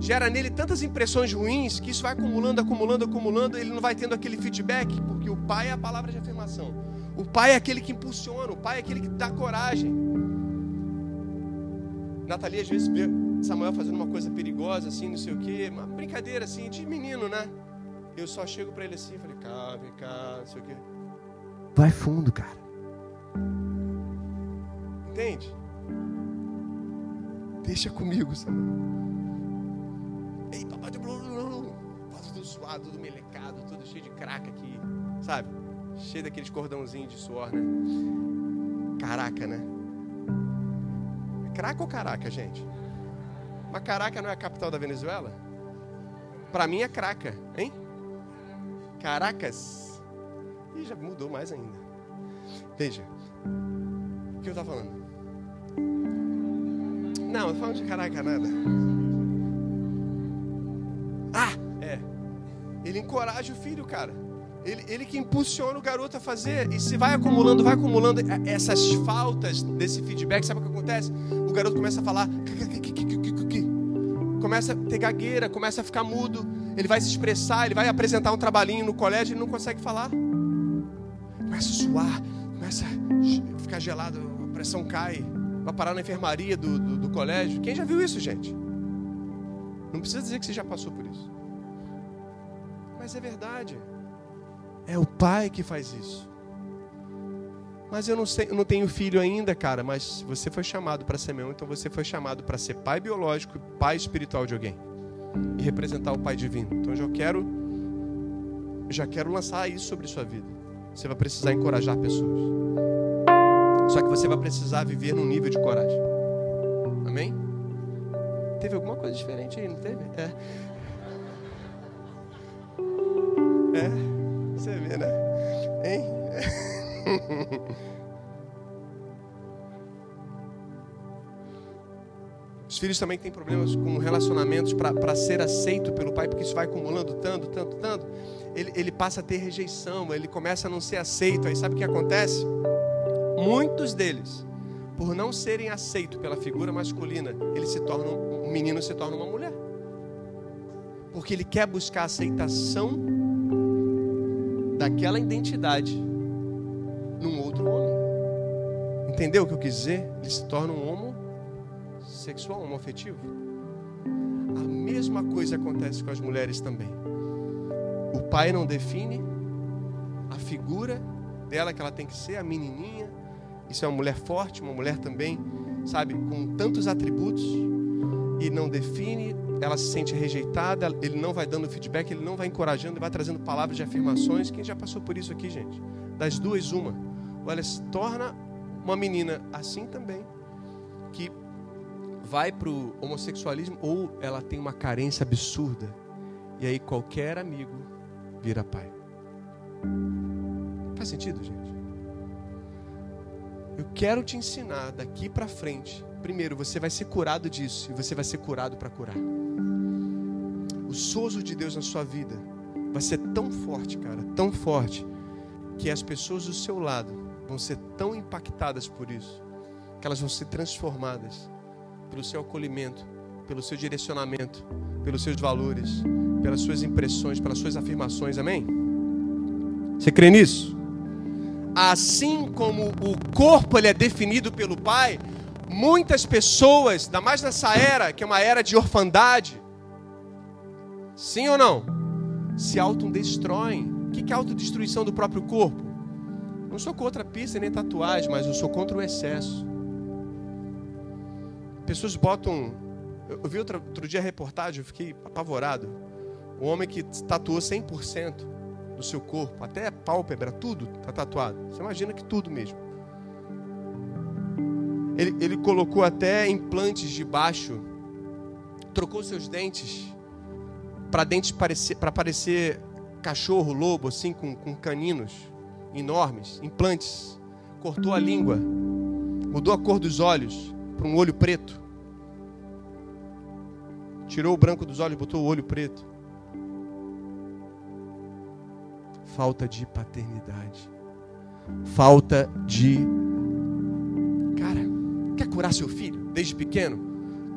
gera nele tantas impressões ruins que isso vai acumulando, acumulando, acumulando, ele não vai tendo aquele feedback, porque o pai é a palavra de afirmação. O pai é aquele que impulsiona, o pai é aquele que dá coragem. Natalia às vezes vê Samuel fazendo uma coisa perigosa, assim, não sei o quê, uma brincadeira assim, de menino, né? Eu só chego para ele assim, falei, cá, vem cá, não sei o quê. Vai fundo, cara. Entende? Deixa comigo, Samuel. Ei, papai, tudo suado, tudo melecado, tudo cheio de craca aqui, sabe? Cheio daqueles cordãozinhos de suor, né? Caraca, né? Craca ou caraca, gente? Mas Caraca não é a capital da Venezuela? Para mim é Craca, hein? Caracas. E já mudou mais ainda. Veja. O que eu estava falando? Não, eu falando de Caraca nada. Ah, é. Ele encoraja o filho, cara. Ele, ele que impulsiona o garoto a fazer. E se vai acumulando, vai acumulando essas faltas desse feedback, sabe o que acontece? O garoto começa a falar começa a ter gagueira, começa a ficar mudo, ele vai se expressar, ele vai apresentar um trabalhinho no colégio, ele não consegue falar. Começa a suar, começa a ficar gelado, a pressão cai, vai parar na enfermaria do, do, do colégio. Quem já viu isso, gente? Não precisa dizer que você já passou por isso. Mas é verdade. É o pai que faz isso. Mas eu não, sei, eu não tenho filho ainda, cara. Mas você foi chamado para ser meu, então você foi chamado para ser pai biológico e pai espiritual de alguém. E representar o pai divino. Então eu já quero, já quero lançar isso sobre sua vida. Você vai precisar encorajar pessoas. Só que você vai precisar viver num nível de coragem. Amém? Teve alguma coisa diferente aí, não teve? É. É, você vê, né? Hein? [laughs] Os filhos também têm problemas com relacionamentos para ser aceito pelo pai, porque isso vai acumulando tanto, tanto, tanto. Ele, ele passa a ter rejeição, ele começa a não ser aceito. Aí sabe o que acontece? Muitos deles, por não serem aceitos pela figura masculina, ele se torna um menino se torna uma mulher. Porque ele quer buscar a aceitação daquela identidade Entendeu o que eu quis dizer? Ele se torna um homossexual, homoafetivo. A mesma coisa acontece com as mulheres também. O pai não define a figura dela que ela tem que ser, a menininha. Isso é uma mulher forte, uma mulher também, sabe, com tantos atributos e não define, ela se sente rejeitada, ele não vai dando feedback, ele não vai encorajando, ele vai trazendo palavras de afirmações. Quem já passou por isso aqui, gente? Das duas, uma ou ela se torna uma menina assim também, que vai para o homossexualismo, ou ela tem uma carência absurda, e aí qualquer amigo vira pai. Faz sentido, gente? Eu quero te ensinar daqui para frente. Primeiro, você vai ser curado disso e você vai ser curado para curar. O sozo de Deus na sua vida vai ser tão forte, cara, tão forte, que as pessoas do seu lado vão ser tão impactadas por isso, que elas vão ser transformadas pelo seu acolhimento, pelo seu direcionamento, pelos seus valores, pelas suas impressões, pelas suas afirmações. Amém? Você crê nisso? Assim como o corpo ele é definido pelo Pai, muitas pessoas, ainda mais nessa era, que é uma era de orfandade, sim ou não? Se autodestroem. O que é autodestruição do próprio corpo? Não sou contra pista nem tatuagem, mas eu sou contra o excesso. Pessoas botam. Eu vi outro, outro dia a reportagem, eu fiquei apavorado. O homem que tatuou 100% do seu corpo, até pálpebra, tudo está tatuado. Você imagina que tudo mesmo. Ele, ele colocou até implantes de baixo, trocou seus dentes para dentes parecer, para parecer cachorro, lobo, assim, com, com caninos enormes, implantes, cortou a língua, mudou a cor dos olhos para um olho preto, tirou o branco dos olhos, botou o olho preto. Falta de paternidade, falta de. Cara, quer curar seu filho desde pequeno?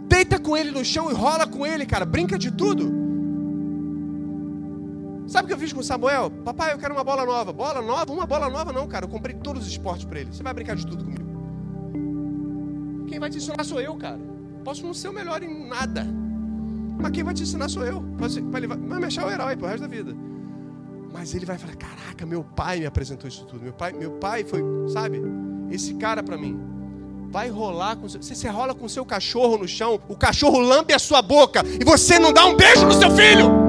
Deita com ele no chão e rola com ele, cara. Brinca de tudo. Sabe o que eu fiz com o Samuel? Papai, eu quero uma bola nova. Bola nova? Uma bola nova não, cara. Eu comprei todos os esportes para ele. Você vai brincar de tudo comigo. Quem vai te ensinar sou eu, cara. Posso não ser o melhor em nada. Mas quem vai te ensinar sou eu. Vai, me achar o herói pro resto da vida. Mas ele vai falar: Caraca, meu pai me apresentou isso tudo. Meu pai, meu pai foi, sabe, esse cara para mim. Vai rolar com. Você se rola com seu cachorro no chão, o cachorro lambe a sua boca e você não dá um beijo no seu filho.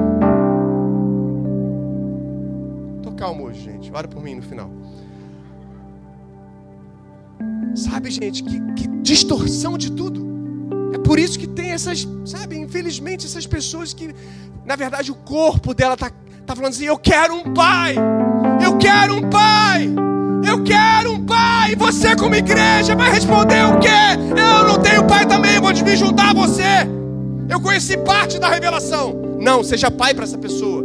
Calmo hoje, gente. Ora por mim no final. Sabe, gente, que, que distorção de tudo. É por isso que tem essas, sabe, infelizmente, essas pessoas que, na verdade, o corpo dela está tá falando assim: eu quero um pai, eu quero um pai, eu quero um pai. E você, como igreja, vai responder o quê? Eu não tenho pai também, vou me juntar a você. Eu conheci parte da revelação. Não, seja pai para essa pessoa.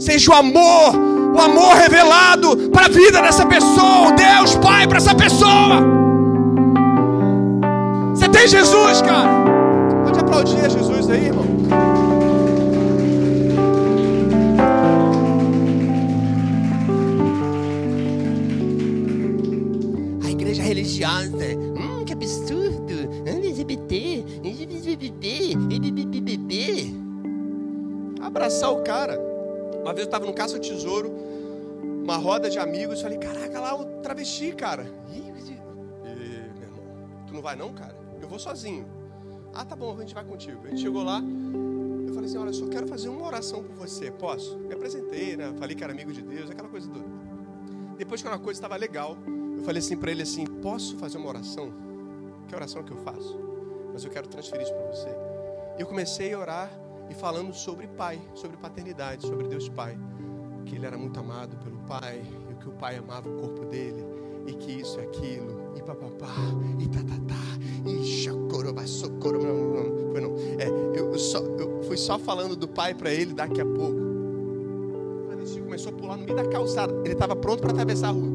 Seja o amor, o amor revelado para a vida dessa pessoa, o Deus Pai para essa pessoa. Você tem Jesus, cara. Pode aplaudir a Jesus aí, irmão. A igreja religiosa. Hum, que absurdo. LGBT. Abraçar o cara. Uma vez eu estava no Caça uma roda de amigos, falei, caraca, lá o travesti, cara. Ih, meu irmão, tu não vai não, cara? vou sozinho. Ah, tá bom, a gente vai contigo. A gente chegou lá, eu falei assim: Olha, eu só quero fazer uma oração por você. Posso? Me apresentei, né? Falei que era amigo de Deus, aquela coisa toda. Depois que uma coisa estava legal, eu falei assim para ele assim: Posso fazer uma oração? Que oração que eu faço? Mas eu quero transferir isso para você. Eu comecei a orar e falando sobre pai, sobre paternidade, sobre Deus Pai. Que ele era muito amado pelo pai e que o pai amava o corpo dele e que isso e aquilo, e papapá, e tatatá, e chacoroba, socorro, não, não, foi não. É, eu, só, eu fui só falando do pai para ele daqui a pouco. O Francisco começou a pular no meio da calçada, ele estava pronto para atravessar a rua.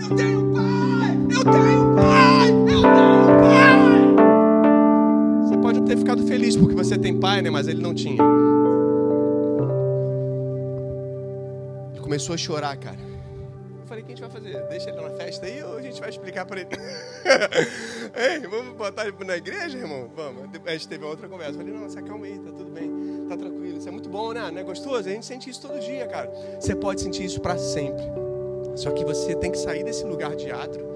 Eu tenho pai! Eu tenho pai! Eu tenho pai! Você pode ter ficado feliz porque você tem pai, né? Mas ele não tinha. Começou a chorar, cara falei, o que a gente vai fazer? Deixa ele na festa aí ou a gente vai explicar para ele? [laughs] Ei, vamos botar ele na igreja, irmão? Vamos. A gente teve outra conversa. falei, não, se acalma aí, tá tudo bem, tá tranquilo. Isso é muito bom, né? Não é gostoso? A gente sente isso todo dia, cara. Você pode sentir isso para sempre. Só que você tem que sair desse lugar de atro,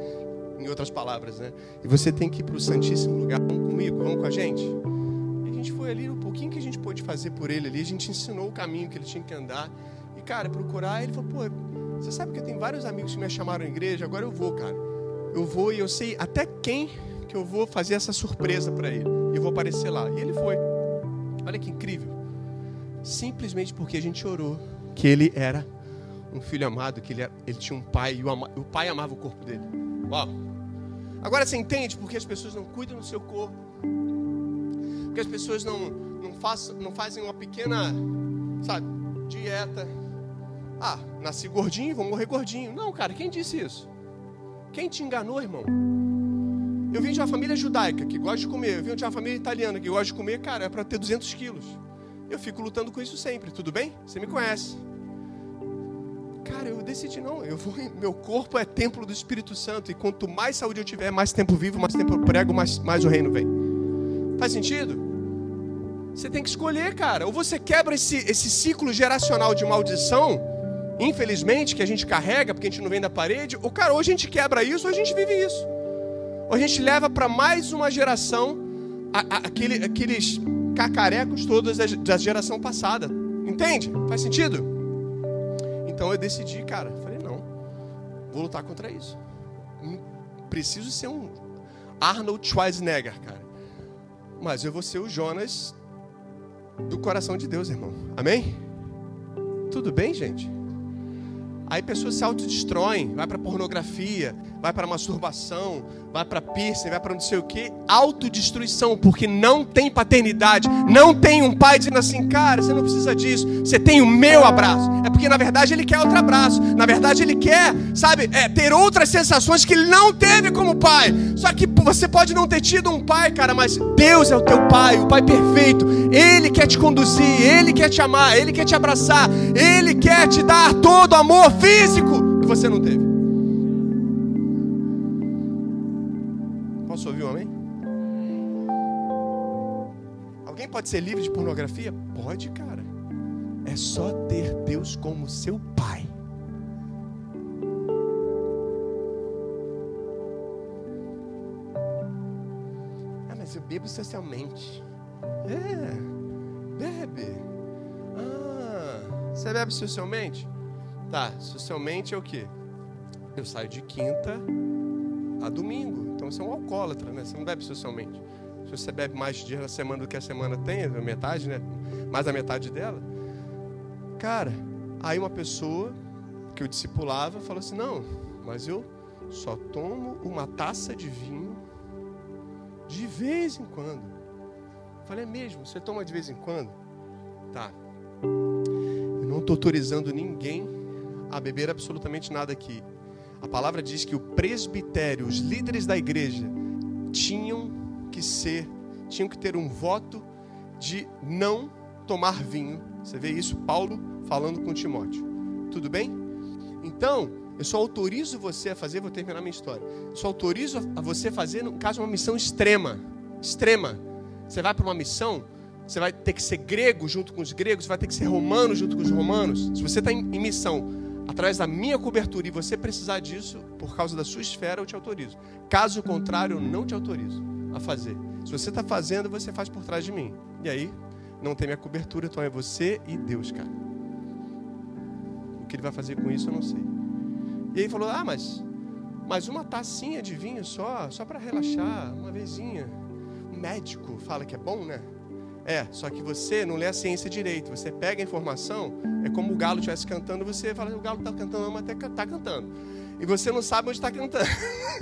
em outras palavras, né? E você tem que ir para o Santíssimo Lugar. Vamos comigo, vamos com a gente. E a gente foi ali, um pouquinho que a gente pôde fazer por ele ali, a gente ensinou o caminho que ele tinha que andar. E, cara, procurar, ele falou, pô, você sabe que eu tenho vários amigos que me chamaram à igreja, agora eu vou, cara. Eu vou e eu sei até quem que eu vou fazer essa surpresa para ele. Eu vou aparecer lá. E ele foi. Olha que incrível. Simplesmente porque a gente orou que ele era um filho amado, que ele, era, ele tinha um pai e o, ama, o pai amava o corpo dele. Uau. Agora você entende porque as pessoas não cuidam do seu corpo? Porque as pessoas não, não, faz, não fazem uma pequena, sabe, dieta ah, nasci gordinho, vou morrer gordinho. Não, cara, quem disse isso? Quem te enganou, irmão? Eu vim de uma família judaica que gosta de comer. Eu vim de uma família italiana que gosta de comer, cara, é para ter 200 quilos. Eu fico lutando com isso sempre, tudo bem? Você me conhece. Cara, eu decidi não. Eu vou, meu corpo é templo do Espírito Santo e quanto mais saúde eu tiver, mais tempo vivo, mais tempo eu prego, mais, mais o reino vem. Faz sentido? Você tem que escolher, cara. Ou você quebra esse, esse ciclo geracional de maldição infelizmente, que a gente carrega porque a gente não vem da parede, ou cara, ou a gente quebra isso, ou a gente vive isso. Ou a gente leva para mais uma geração a, a, aquele, aqueles cacarecos todos da, da geração passada. Entende? Faz sentido? Então eu decidi, cara, falei, não, vou lutar contra isso. Preciso ser um Arnold Schwarzenegger, cara. Mas eu vou ser o Jonas do coração de Deus, irmão. Amém? Tudo bem, gente? Aí pessoas se autodestroem, vai para pornografia, vai para masturbação, vai para piercing, vai para não sei o que, autodestruição, porque não tem paternidade, não tem um pai dizendo assim, cara, você não precisa disso, você tem o meu abraço. É porque na verdade ele quer outro abraço, na verdade ele quer, sabe, é, ter outras sensações que ele não teve como pai. Só que você pode não ter tido um pai, cara, mas Deus é o teu pai, o pai perfeito. Ele quer te conduzir, ele quer te amar, ele quer te abraçar, ele quer te dar todo o amor físico que você não teve. Posso ouvir um amém? Alguém pode ser livre de pornografia? Pode, cara. É só ter Deus como seu pai. Ah, mas eu bebo socialmente. É, bebe. Ah, você bebe socialmente? Tá, socialmente é o quê? Eu saio de quinta a domingo. Então você é um alcoólatra, né? Você não bebe socialmente. Se você bebe mais dias na semana do que a semana tem, a metade, né? Mais da metade dela. Cara, aí uma pessoa que eu discipulava falou assim: não, mas eu só tomo uma taça de vinho de vez em quando. Eu falei, é mesmo? Você toma de vez em quando? Tá. Eu não estou autorizando ninguém a beber absolutamente nada aqui. A palavra diz que o presbitério, os líderes da igreja, tinham que ser, tinham que ter um voto de não tomar vinho. Você vê isso, Paulo falando com Timóteo. Tudo bem? Então, eu só autorizo você a fazer, vou terminar minha história. Eu só autorizo a você fazer, no caso, uma missão extrema. Extrema. Você vai para uma missão, você vai ter que ser grego junto com os gregos, você vai ter que ser romano junto com os romanos. Se você está em, em missão através da minha cobertura e você precisar disso por causa da sua esfera, eu te autorizo. Caso contrário, eu não te autorizo a fazer. Se você está fazendo, você faz por trás de mim. E aí, não tem minha cobertura, então é você e Deus, cara. O que ele vai fazer com isso, eu não sei. E aí falou: Ah, mas, mas uma tacinha de vinho só, só para relaxar, uma vezinha. O médico fala que é bom, né? É, só que você não lê a ciência direito. Você pega a informação, é como o galo estivesse cantando, você fala, o galo está cantando, mas está cantando. E você não sabe onde está cantando.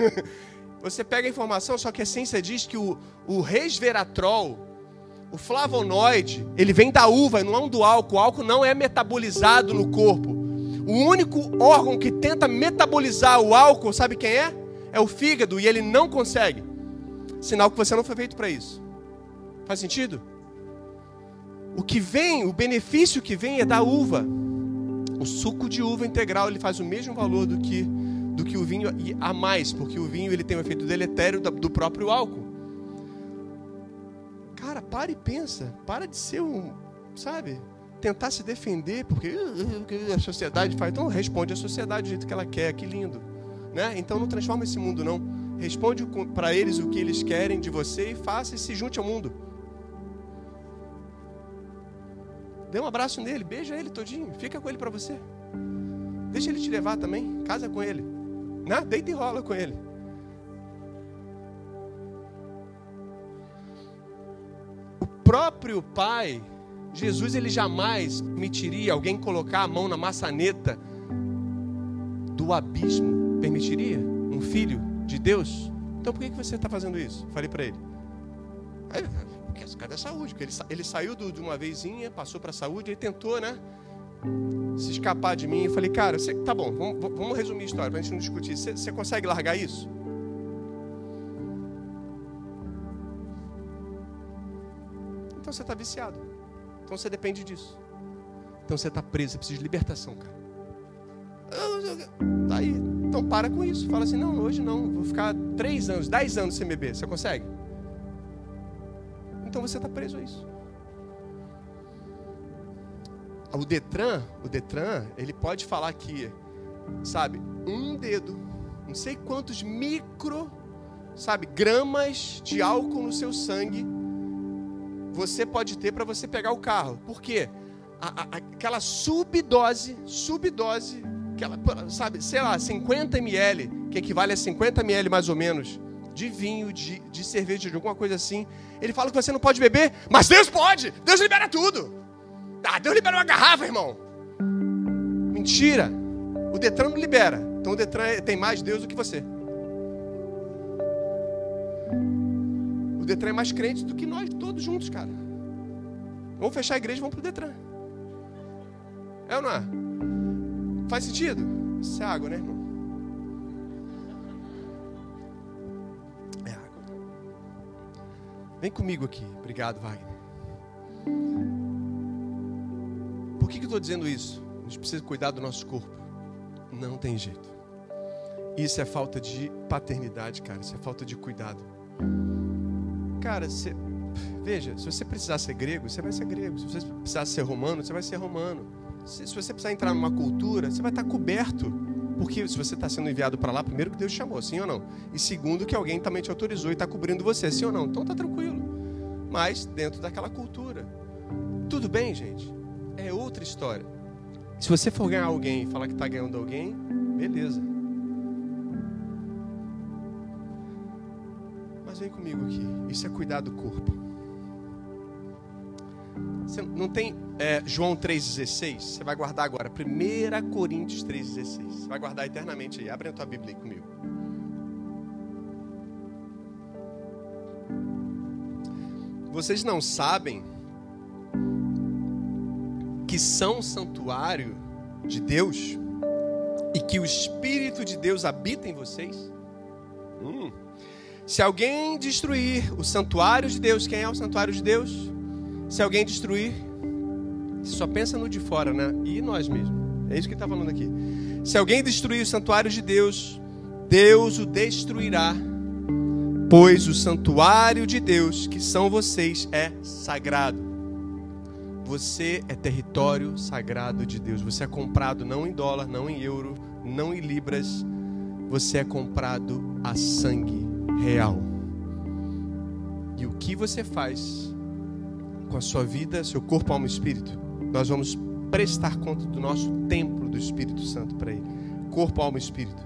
[laughs] você pega a informação, só que a ciência diz que o, o resveratrol, o flavonoide, ele vem da uva, não é do álcool. O álcool não é metabolizado no corpo. O único órgão que tenta metabolizar o álcool, sabe quem é? É o fígado, e ele não consegue. Sinal que você não foi feito para isso. Faz sentido? O que vem, o benefício que vem é da uva. O suco de uva integral ele faz o mesmo valor do que do que o vinho e a mais, porque o vinho ele tem o efeito deletério do próprio álcool. Cara, para e pensa, para de ser um, sabe, tentar se defender porque a sociedade faz. Então responde a sociedade do jeito que ela quer, que lindo, né? Então não transforma esse mundo não. Responde para eles o que eles querem de você e faça e se junte ao mundo. Dê um abraço nele, beija ele todinho, fica com ele para você. Deixa ele te levar também, casa com ele. Né? Deita e rola com ele. O próprio Pai, Jesus, ele jamais permitiria alguém colocar a mão na maçaneta do abismo. Permitiria? Um filho de Deus? Então por que você está fazendo isso? Falei para ele. Porque cara é saúde. Porque ele, ele saiu do, de uma vezinha, passou para a saúde, ele tentou, né? Se escapar de mim. Eu falei, cara, você, tá bom, vamos, vamos resumir a história para a gente não discutir. Você, você consegue largar isso? Então você está viciado. Então você depende disso. Então você está preso, você precisa de libertação, cara. Tá aí. Então para com isso. Fala assim, não, hoje não. Vou ficar três anos, dez anos sem beber. Você consegue? Então você está preso a isso. O Detran, o Detran, ele pode falar que, sabe, um dedo, não sei quantos micro, sabe, gramas de álcool no seu sangue você pode ter para você pegar o carro. Por quê? A, a, aquela subdose, subdose, aquela, sabe, sei lá, 50 ml, que equivale a 50 ml mais ou menos, de vinho, de, de cerveja, de alguma coisa assim. Ele fala que você não pode beber, mas Deus pode. Deus libera tudo. Ah, Deus libera uma garrafa, irmão. Mentira. O Detran não libera. Então o Detran é, tem mais Deus do que você. O Detran é mais crente do que nós todos juntos, cara. Vamos fechar a igreja e vamos pro Detran. É ou não é? Faz sentido? Isso é água, né, irmão? Vem comigo aqui. Obrigado, Wagner. Por que, que eu estou dizendo isso? A gente precisa cuidar do nosso corpo. Não tem jeito. Isso é falta de paternidade, cara. Isso é falta de cuidado. Cara, você, veja, se você precisar ser grego, você vai ser grego. Se você precisar ser romano, você vai ser romano. Se, se você precisar entrar numa cultura, você vai estar coberto. Porque se você está sendo enviado para lá, primeiro que Deus chamou, sim ou não? E segundo que alguém também te autorizou e está cobrindo você, sim ou não? Então tá tranquilo. Mas dentro daquela cultura. Tudo bem, gente? É outra história. Se você for ganhar alguém e falar que está ganhando alguém, beleza. Mas vem comigo aqui. Isso é cuidar do corpo. Você não tem é, João 3,16? Você vai guardar agora. 1 Coríntios 3,16. Você vai guardar eternamente aí. Abre a tua Bíblia aí comigo. Vocês não sabem que são santuário de Deus e que o Espírito de Deus habita em vocês? Hum. Se alguém destruir o santuário de Deus, quem é o santuário de Deus? Se alguém destruir, só pensa no de fora, né? E nós mesmos. É isso que está falando aqui. Se alguém destruir o santuário de Deus, Deus o destruirá, pois o santuário de Deus, que são vocês, é sagrado. Você é território sagrado de Deus. Você é comprado não em dólar, não em euro, não em libras. Você é comprado a sangue real. E o que você faz com a sua vida, seu corpo, alma e espírito, nós vamos prestar conta do nosso templo do Espírito Santo para Ele. Corpo, alma e espírito.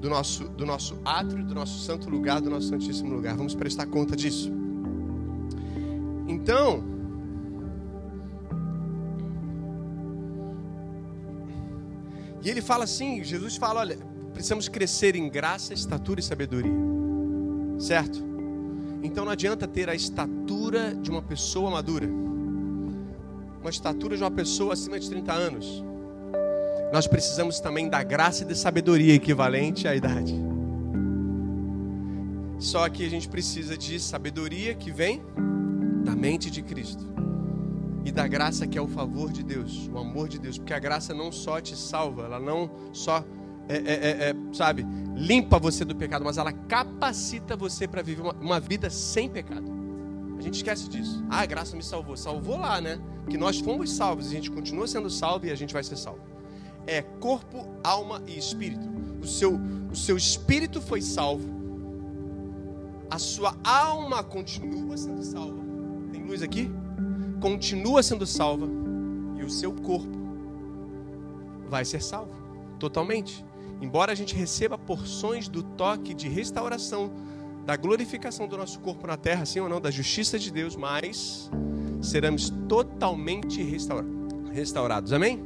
Do nosso, do nosso átrio, do nosso santo lugar, do nosso santíssimo lugar. Vamos prestar conta disso. Então, e ele fala assim: Jesus fala, olha, precisamos crescer em graça, estatura e sabedoria. Certo? Então não adianta ter a estatura de uma pessoa madura, uma estatura de uma pessoa acima de 30 anos. Nós precisamos também da graça e da sabedoria equivalente à idade. Só que a gente precisa de sabedoria que vem da mente de Cristo e da graça que é o favor de Deus, o amor de Deus, porque a graça não só te salva, ela não só é, é, é, é sabe, limpa você do pecado, mas ela capacita você para viver uma, uma, vida sem pecado. A gente esquece disso. Ah, a graça me salvou. Salvou lá, né? Que nós fomos salvos, a gente continua sendo salvo e a gente vai ser salvo. É corpo, alma e espírito. O seu, o seu espírito foi salvo. A sua alma continua sendo salva. Tem luz aqui? Continua sendo salva. E o seu corpo vai ser salvo totalmente. Embora a gente receba porções do toque de restauração, da glorificação do nosso corpo na terra, sim ou não, da justiça de Deus, mas seremos totalmente restaura restaurados. Amém?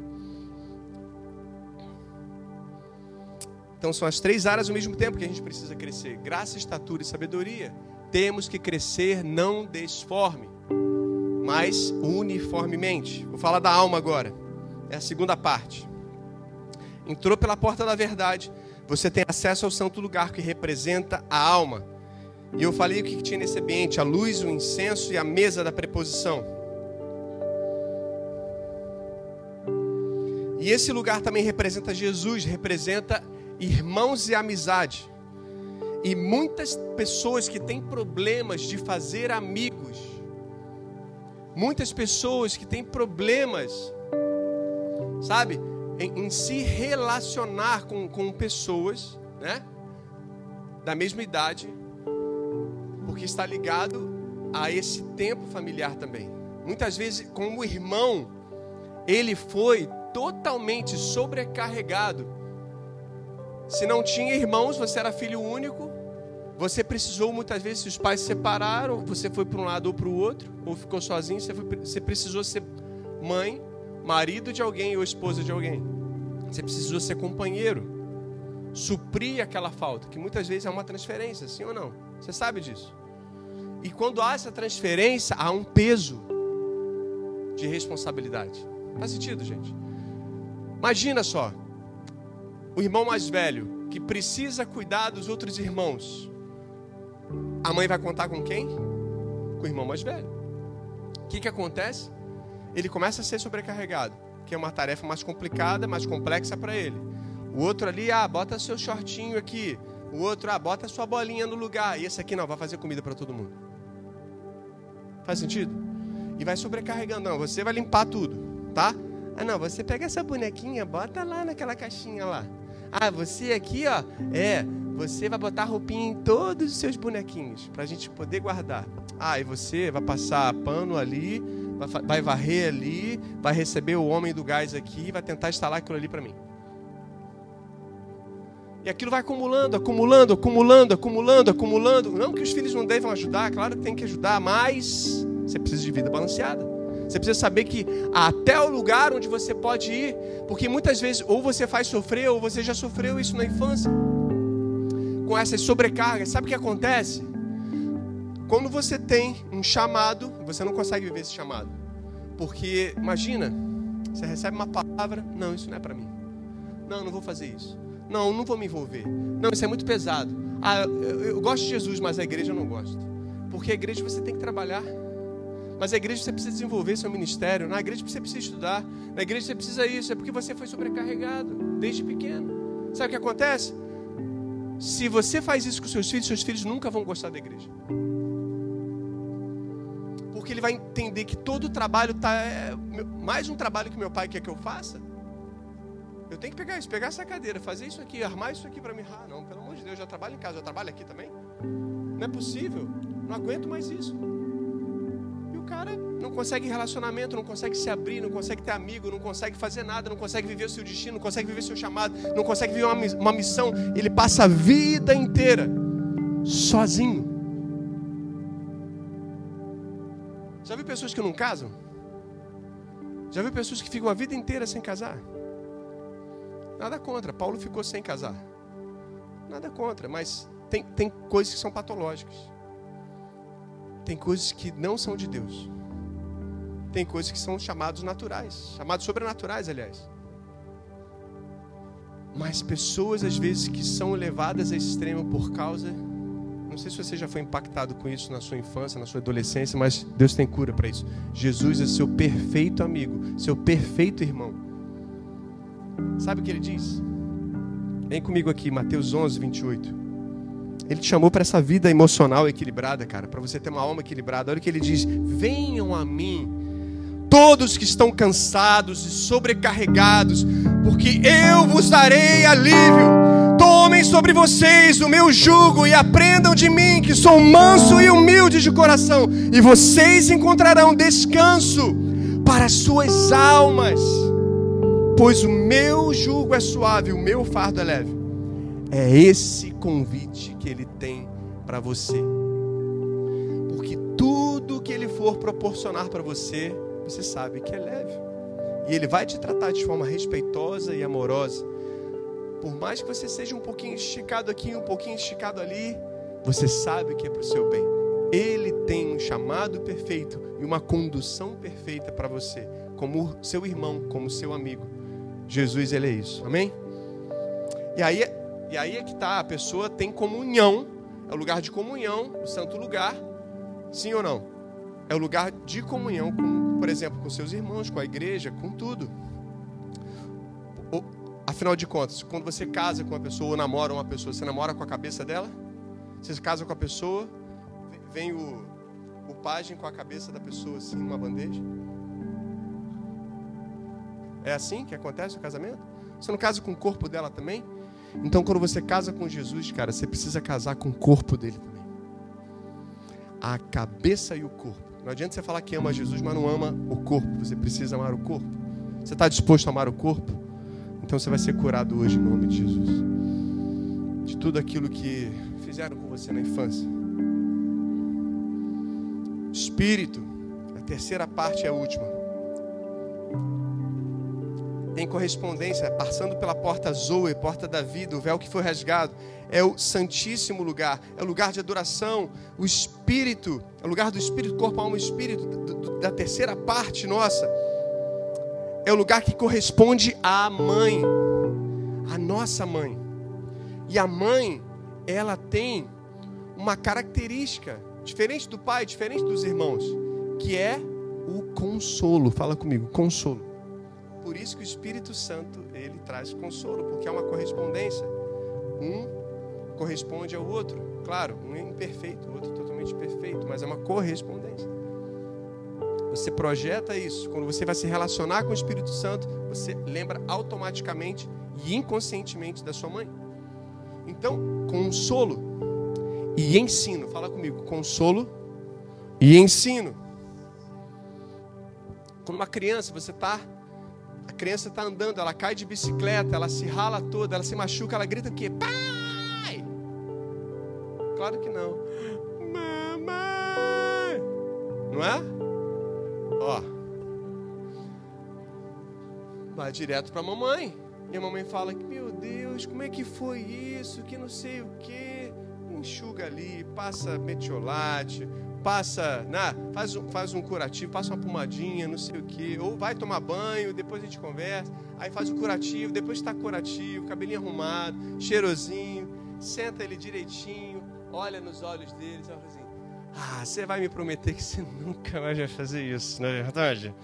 Então são as três áreas ao mesmo tempo que a gente precisa crescer: graça, estatura e sabedoria. Temos que crescer não desforme, mas uniformemente. Vou falar da alma agora. É a segunda parte entrou pela porta da verdade, você tem acesso ao santo lugar que representa a alma. E eu falei o que tinha nesse ambiente: a luz, o incenso e a mesa da preposição. E esse lugar também representa Jesus, representa irmãos e amizade. E muitas pessoas que têm problemas de fazer amigos, muitas pessoas que têm problemas, sabe, em, em se relacionar com, com pessoas, né? Da mesma idade, porque está ligado a esse tempo familiar também. Muitas vezes, como irmão, ele foi totalmente sobrecarregado. Se não tinha irmãos, você era filho único, você precisou muitas vezes, se os pais se separaram, você foi para um lado ou para o outro, ou ficou sozinho, você, foi, você precisou ser mãe, marido de alguém ou esposa de alguém. Você precisou ser companheiro, suprir aquela falta, que muitas vezes é uma transferência, sim ou não? Você sabe disso. E quando há essa transferência, há um peso de responsabilidade. Faz sentido, gente? Imagina só, o irmão mais velho que precisa cuidar dos outros irmãos. A mãe vai contar com quem? Com o irmão mais velho. O que, que acontece? Ele começa a ser sobrecarregado, que é uma tarefa mais complicada, mais complexa para ele. O outro ali, ah, bota seu shortinho aqui. O outro, ah, bota sua bolinha no lugar. E esse aqui não, vai fazer comida para todo mundo. Faz sentido? E vai sobrecarregando. Não, você vai limpar tudo, tá? Ah, não, você pega essa bonequinha, bota lá naquela caixinha lá. Ah, você aqui, ó, é, você vai botar roupinha em todos os seus bonequinhos, para a gente poder guardar. Ah, e você vai passar pano ali, vai, varrer ali, vai receber o homem do gás aqui, vai tentar instalar aquilo ali para mim. E aquilo vai acumulando, acumulando, acumulando, acumulando, acumulando. Não que os filhos não devam ajudar, claro que tem que ajudar, mas você precisa de vida balanceada. Você precisa saber que até o lugar onde você pode ir, porque muitas vezes ou você faz sofrer ou você já sofreu isso na infância. Com essas sobrecargas, sabe o que acontece? Quando você tem um chamado, você não consegue viver esse chamado. Porque imagina, você recebe uma palavra, não, isso não é para mim. Não, não vou fazer isso. Não, não vou me envolver. Não, isso é muito pesado. Ah, eu, eu gosto de Jesus, mas a igreja eu não gosto. Porque a igreja você tem que trabalhar. Mas a igreja você precisa desenvolver seu ministério. Na igreja você precisa estudar. Na igreja você precisa isso. É porque você foi sobrecarregado desde pequeno. Sabe o que acontece? Se você faz isso com seus filhos, seus filhos nunca vão gostar da igreja. Porque ele vai entender que todo o trabalho está. É, mais um trabalho que meu pai quer que eu faça. Eu tenho que pegar isso, pegar essa cadeira, fazer isso aqui, armar isso aqui para mim. Ah, não, pelo amor de Deus, já trabalho em casa, já trabalho aqui também. Não é possível. Não aguento mais isso cara não consegue relacionamento, não consegue se abrir, não consegue ter amigo, não consegue fazer nada, não consegue viver o seu destino, não consegue viver o seu chamado, não consegue viver uma missão. Ele passa a vida inteira sozinho. Já viu pessoas que não casam? Já viu pessoas que ficam a vida inteira sem casar? Nada contra. Paulo ficou sem casar. Nada contra, mas tem, tem coisas que são patológicas. Tem coisas que não são de Deus. Tem coisas que são chamados naturais, chamados sobrenaturais, aliás. Mas pessoas, às vezes, que são levadas a extremo por causa. Não sei se você já foi impactado com isso na sua infância, na sua adolescência, mas Deus tem cura para isso. Jesus é seu perfeito amigo, seu perfeito irmão. Sabe o que ele diz? Vem comigo aqui, Mateus 11, 28. Ele te chamou para essa vida emocional equilibrada, cara, para você ter uma alma equilibrada. Olha o que ele diz: Venham a mim, todos que estão cansados e sobrecarregados, porque eu vos darei alívio. Tomem sobre vocês o meu jugo e aprendam de mim, que sou manso e humilde de coração, e vocês encontrarão descanso para as suas almas, pois o meu jugo é suave, o meu fardo é leve. É esse convite que ele tem para você. Porque tudo que ele for proporcionar para você, você sabe que é leve. E ele vai te tratar de forma respeitosa e amorosa. Por mais que você seja um pouquinho esticado aqui, um pouquinho esticado ali, você sabe que é para o seu bem. Ele tem um chamado perfeito e uma condução perfeita para você, como seu irmão, como seu amigo. Jesus, ele é isso. Amém? E aí e aí é que está, a pessoa tem comunhão, é o lugar de comunhão, o santo lugar, sim ou não? É o lugar de comunhão, com, por exemplo, com seus irmãos, com a igreja, com tudo. Afinal de contas, quando você casa com uma pessoa ou namora uma pessoa, você namora com a cabeça dela? Você casa com a pessoa, vem o, o pajem com a cabeça da pessoa assim, numa bandeja? É assim que acontece o casamento? Você não casa com o corpo dela também? Então, quando você casa com Jesus, cara, você precisa casar com o corpo dele também. A cabeça e o corpo. Não adianta você falar que ama Jesus, mas não ama o corpo. Você precisa amar o corpo. Você está disposto a amar o corpo? Então você vai ser curado hoje em nome de Jesus. De tudo aquilo que fizeram com você na infância. Espírito, a terceira parte é a última. tem correspondência, passando pela porta Zoe, porta da vida, o véu que foi rasgado, é o santíssimo lugar, é o lugar de adoração, o espírito, é o lugar do espírito, corpo, alma e espírito, da terceira parte nossa. É o lugar que corresponde à mãe, a nossa mãe. E a mãe, ela tem uma característica diferente do pai, diferente dos irmãos, que é o consolo. Fala comigo, consolo. Por isso que o Espírito Santo, ele traz consolo, porque é uma correspondência. Um corresponde ao outro. Claro, um é imperfeito, o outro é totalmente perfeito, mas é uma correspondência. Você projeta isso. Quando você vai se relacionar com o Espírito Santo, você lembra automaticamente e inconscientemente da sua mãe. Então, consolo e ensino. Fala comigo, consolo e ensino. Quando uma criança, você está a criança está andando, ela cai de bicicleta, ela se rala toda, ela se machuca, ela grita o quê? Pai! Claro que não. Mamãe! Não é? Ó. Vai direto para a mamãe. E a mamãe fala que, meu Deus, como é que foi isso? Que não sei o quê. Enxuga ali, passa metiolate, passa, né, faz, um, faz um curativo, passa uma pomadinha, não sei o que, ou vai tomar banho, depois a gente conversa, aí faz o curativo, depois está curativo, cabelinho arrumado, cheirosinho, senta ele direitinho, olha nos olhos dele assim, ah, você vai me prometer que você [laughs] nunca mais vai fazer isso, não é verdade?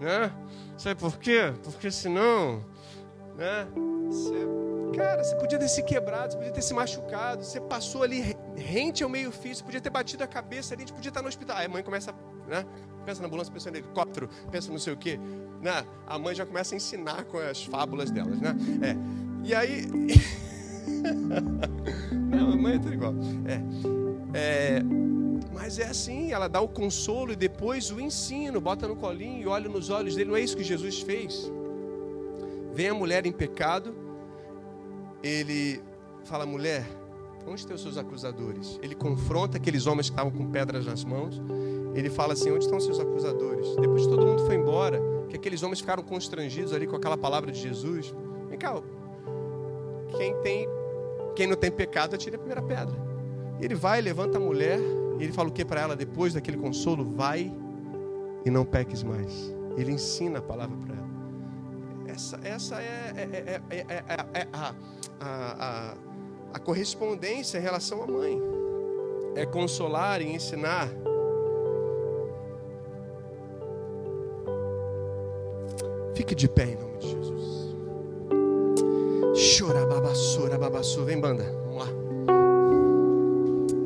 Né? Sabe por quê? Porque senão, né, você Cara, você podia ter se quebrado, você podia ter se machucado, você passou ali rente ao meio fio, você podia ter batido a cabeça ali, a podia estar no hospital. Aí a mãe começa, né? Pensa na ambulância, pensa no helicóptero, pensa não sei o quê. Né? A mãe já começa a ensinar com as fábulas delas, né? É. E aí. [laughs] não, a mãe é tudo igual. É. é. Mas é assim, ela dá o consolo e depois o ensino, bota no colinho e olha nos olhos dele. Não é isso que Jesus fez? Vem a mulher em pecado, ele fala, mulher, onde estão os seus acusadores? Ele confronta aqueles homens que estavam com pedras nas mãos. Ele fala assim: onde estão os seus acusadores? Depois que todo mundo foi embora, que aqueles homens ficaram constrangidos ali com aquela palavra de Jesus. Vem cá, quem tem, quem não tem pecado, atire a primeira pedra. Ele vai, levanta a mulher, e ele fala o que para ela depois daquele consolo? Vai e não peques mais. Ele ensina a palavra para ela. Essa, essa é, é, é, é a, a, a, a correspondência em relação à mãe. É consolar e ensinar. Fique de pé em nome de Jesus. Chora, babassura, babassu. Vem, banda. Vamos lá.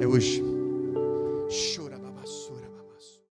É hoje.